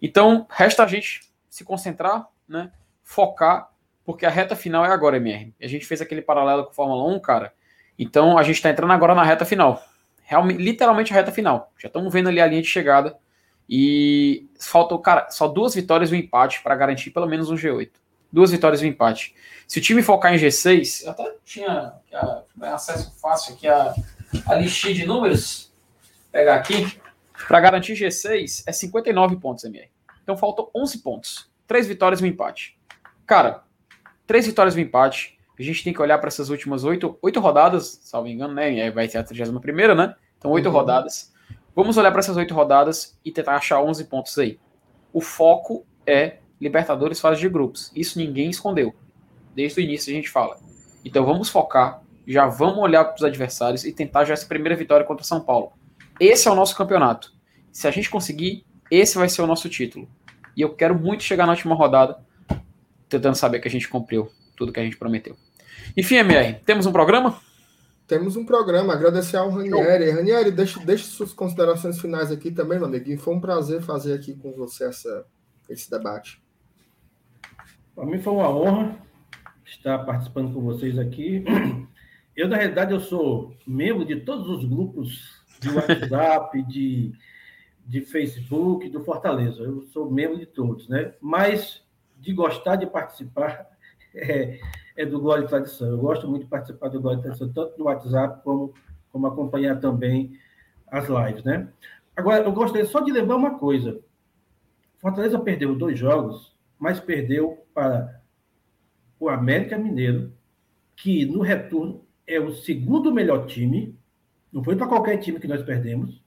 Então, resta a gente se concentrar, né? Focar, porque a reta final é agora, MR. A gente fez aquele paralelo com a Fórmula 1, cara. Então a gente está entrando agora na reta final realmente, literalmente a reta final. Já estamos vendo ali a linha de chegada. E faltam, cara, só duas vitórias e um empate para garantir pelo menos um G8. Duas vitórias e um empate. Se o time focar em G6, eu até tinha acesso fácil aqui a, a listinha de números. Pegar aqui. Para garantir G6 é 59 pontos, MR. Então faltam 11 pontos. Três vitórias e um empate. Cara, três vitórias e um empate a gente tem que olhar para essas últimas oito, oito rodadas, salvo engano, né? Vai ser a 31 né? Então, oito uhum. rodadas. Vamos olhar para essas oito rodadas e tentar achar 11 pontos aí. O foco é Libertadores fase de grupos. Isso ninguém escondeu. Desde o início a gente fala. Então vamos focar, já vamos olhar para os adversários e tentar já essa primeira vitória contra São Paulo. Esse é o nosso campeonato. Se a gente conseguir, esse vai ser o nosso título. E eu quero muito chegar na última rodada, tentando saber que a gente cumpriu tudo que a gente prometeu. Enfim, MR, temos um programa? Temos um programa. Agradecer ao Ranieri. Show. Ranieri, deixe, deixe suas considerações finais aqui também, meu amiguinho. Foi um prazer fazer aqui com você essa, esse debate. Para mim foi uma honra estar participando com vocês aqui. Eu, na realidade, eu sou membro de todos os grupos de WhatsApp, de, de Facebook, do Fortaleza. Eu sou membro de todos, né? Mas de gostar de participar (laughs) é, é do Glória e Tradição. Eu gosto muito de participar do Glória e Tradição, tanto no WhatsApp como, como acompanhar também as lives, né? Agora, eu gostaria só de lembrar uma coisa. Fortaleza perdeu dois jogos, mas perdeu para o América Mineiro, que no retorno é o segundo melhor time. Não foi para qualquer time que nós perdemos.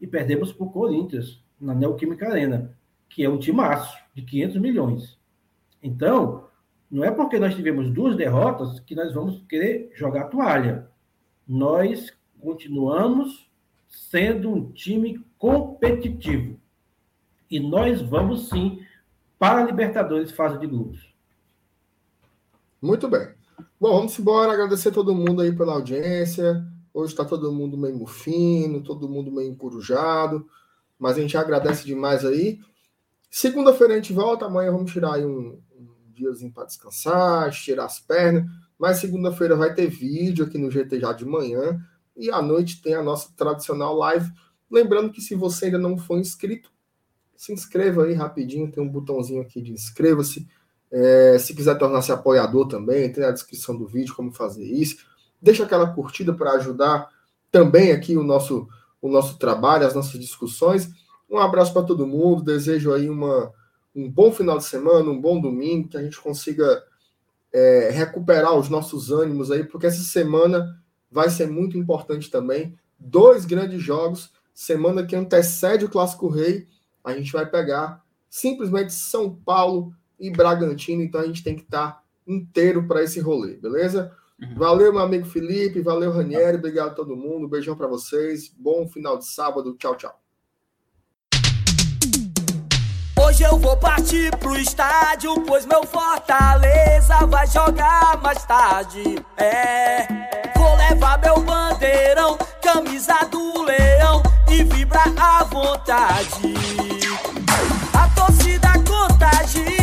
E perdemos para o Corinthians, na Neoquímica Arena, que é um timaço de 500 milhões. Então, não é porque nós tivemos duas derrotas que nós vamos querer jogar toalha. Nós continuamos sendo um time competitivo. E nós vamos sim para a Libertadores fase de grupos. Muito bem. Bom, vamos embora. Agradecer todo mundo aí pela audiência. Hoje está todo mundo meio mufino, todo mundo meio encurujado, mas a gente agradece demais aí. Segunda-feira a gente volta, amanhã vamos tirar aí um, um diazinho para descansar, estirar as pernas, mas segunda-feira vai ter vídeo aqui no GT já de manhã e à noite tem a nossa tradicional live. Lembrando que se você ainda não for inscrito, se inscreva aí rapidinho, tem um botãozinho aqui de inscreva-se. É, se quiser tornar-se apoiador também, tem na descrição do vídeo como fazer isso. Deixa aquela curtida para ajudar também aqui o nosso, o nosso trabalho, as nossas discussões. Um abraço para todo mundo. Desejo aí uma, um bom final de semana, um bom domingo, que a gente consiga é, recuperar os nossos ânimos aí, porque essa semana vai ser muito importante também. Dois grandes jogos, semana que antecede o Clássico Rei, a gente vai pegar simplesmente São Paulo e Bragantino, então a gente tem que estar inteiro para esse rolê, beleza? Uhum. Valeu, meu amigo Felipe. Valeu, Ranieri. Obrigado a todo mundo. Um beijão para vocês. Bom final de sábado. Tchau, tchau. Hoje eu vou partir pro estádio, pois meu Fortaleza vai jogar mais tarde. É, vou levar meu bandeirão, camisa do leão e vibrar à vontade. A torcida contagia,